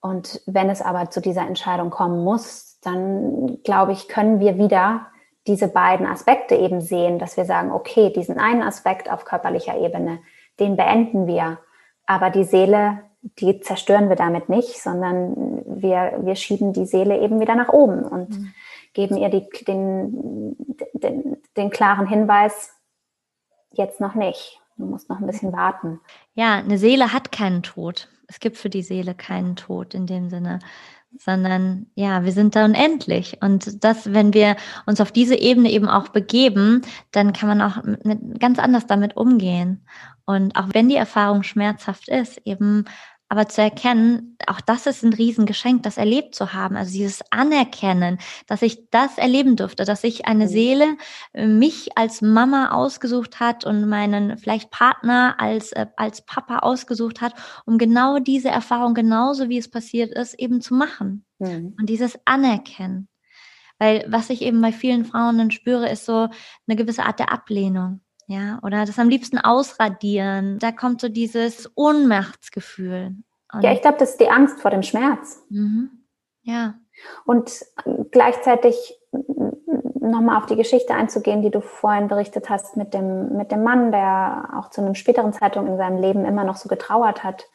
Und wenn es aber zu dieser Entscheidung kommen muss, dann glaube ich, können wir wieder diese beiden Aspekte eben sehen, dass wir sagen, okay, diesen einen Aspekt auf körperlicher Ebene, den beenden wir, aber die Seele, die zerstören wir damit nicht, sondern wir, wir schieben die Seele eben wieder nach oben und mhm. geben ihr die, den, den, den klaren Hinweis, jetzt noch nicht. Du musst noch ein bisschen warten. Ja, eine Seele hat keinen Tod es gibt für die Seele keinen Tod in dem Sinne, sondern ja, wir sind da unendlich. Und das, wenn wir uns auf diese Ebene eben auch begeben, dann kann man auch mit, ganz anders damit umgehen. Und auch wenn die Erfahrung schmerzhaft ist, eben aber zu erkennen, auch das ist ein Riesengeschenk, das erlebt zu haben. Also dieses Anerkennen, dass ich das erleben durfte, dass ich eine mhm. Seele äh, mich als Mama ausgesucht hat und meinen vielleicht Partner als, äh, als Papa ausgesucht hat, um genau diese Erfahrung, genauso wie es passiert ist, eben zu machen. Mhm. Und dieses Anerkennen. Weil was ich eben bei vielen Frauen dann spüre, ist so eine gewisse Art der Ablehnung. Ja, oder das am liebsten ausradieren. Da kommt so dieses Ohnmachtsgefühl. Und ja, ich glaube, das ist die Angst vor dem Schmerz. Mhm. Ja. Und gleichzeitig nochmal auf die Geschichte einzugehen, die du vorhin berichtet hast mit dem, mit dem Mann, der auch zu einem späteren Zeitpunkt in seinem Leben immer noch so getrauert hat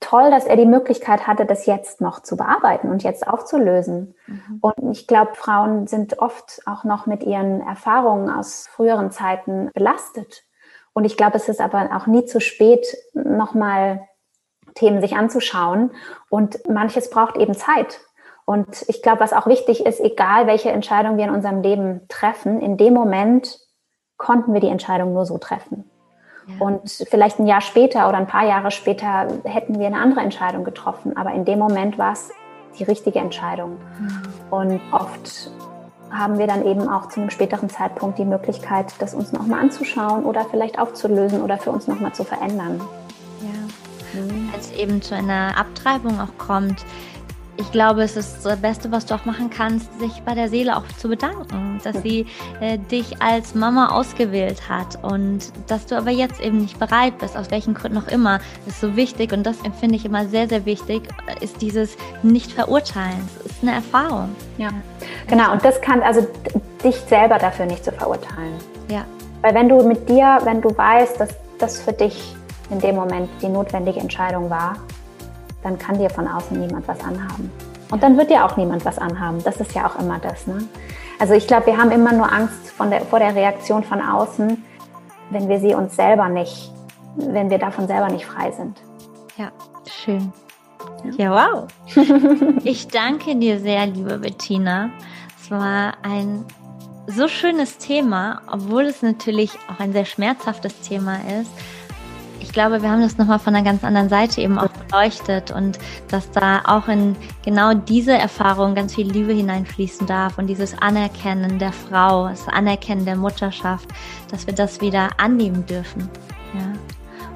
toll, dass er die Möglichkeit hatte, das jetzt noch zu bearbeiten und jetzt aufzulösen. Mhm. Und ich glaube, Frauen sind oft auch noch mit ihren Erfahrungen aus früheren Zeiten belastet. Und ich glaube, es ist aber auch nie zu spät, nochmal Themen sich anzuschauen. Und manches braucht eben Zeit. Und ich glaube, was auch wichtig ist, egal welche Entscheidung wir in unserem Leben treffen, in dem Moment konnten wir die Entscheidung nur so treffen. Und vielleicht ein Jahr später oder ein paar Jahre später hätten wir eine andere Entscheidung getroffen. Aber in dem Moment war es die richtige Entscheidung. Mhm. Und oft haben wir dann eben auch zu einem späteren Zeitpunkt die Möglichkeit, das uns nochmal anzuschauen oder vielleicht aufzulösen oder für uns nochmal zu verändern. Ja. Mhm. Als eben zu einer Abtreibung auch kommt, ich glaube, es ist das Beste, was du auch machen kannst, sich bei der Seele auch zu bedanken, dass sie äh, dich als Mama ausgewählt hat und dass du aber jetzt eben nicht bereit bist, aus welchen Gründen auch immer. Das ist so wichtig und das empfinde ich immer sehr, sehr wichtig, ist dieses Nicht-Verurteilen. Es ist eine Erfahrung. Ja, genau. Und das kann, also dich selber dafür nicht zu verurteilen. Ja. Weil wenn du mit dir, wenn du weißt, dass das für dich in dem Moment die notwendige Entscheidung war, dann kann dir von außen niemand was anhaben. Und dann wird dir auch niemand was anhaben. Das ist ja auch immer das. Ne? Also ich glaube, wir haben immer nur Angst der, vor der Reaktion von außen, wenn wir sie uns selber nicht, wenn wir davon selber nicht frei sind. Ja, schön. Ja, wow. ich danke dir sehr, liebe Bettina. Es war ein so schönes Thema, obwohl es natürlich auch ein sehr schmerzhaftes Thema ist ich glaube, wir haben das nochmal von einer ganz anderen Seite eben auch beleuchtet und dass da auch in genau diese Erfahrung ganz viel Liebe hineinfließen darf und dieses Anerkennen der Frau, das Anerkennen der Mutterschaft, dass wir das wieder annehmen dürfen. Ja.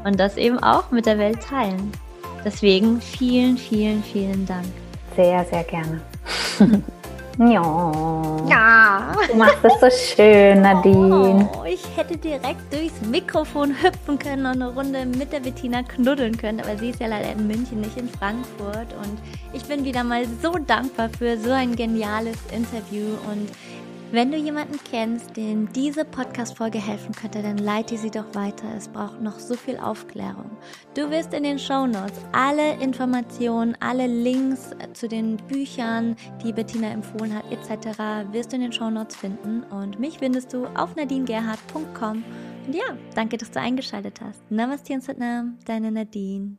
Und das eben auch mit der Welt teilen. Deswegen vielen, vielen, vielen Dank. Sehr, sehr gerne. Ja. ja. Du machst das so schön, Nadine. Oh, ich hätte direkt durchs Mikrofon hüpfen können und eine Runde mit der Bettina knuddeln können, aber sie ist ja leider in München, nicht in Frankfurt. Und ich bin wieder mal so dankbar für so ein geniales Interview und wenn du jemanden kennst, dem diese Podcast-Folge helfen könnte, dann leite sie doch weiter. Es braucht noch so viel Aufklärung. Du wirst in den Show Notes alle Informationen, alle Links zu den Büchern, die Bettina empfohlen hat, etc., wirst du in den Show Notes finden. Und mich findest du auf nadinegerhardt.com. Und ja, danke, dass du eingeschaltet hast. Namaste und Satnam, deine Nadine.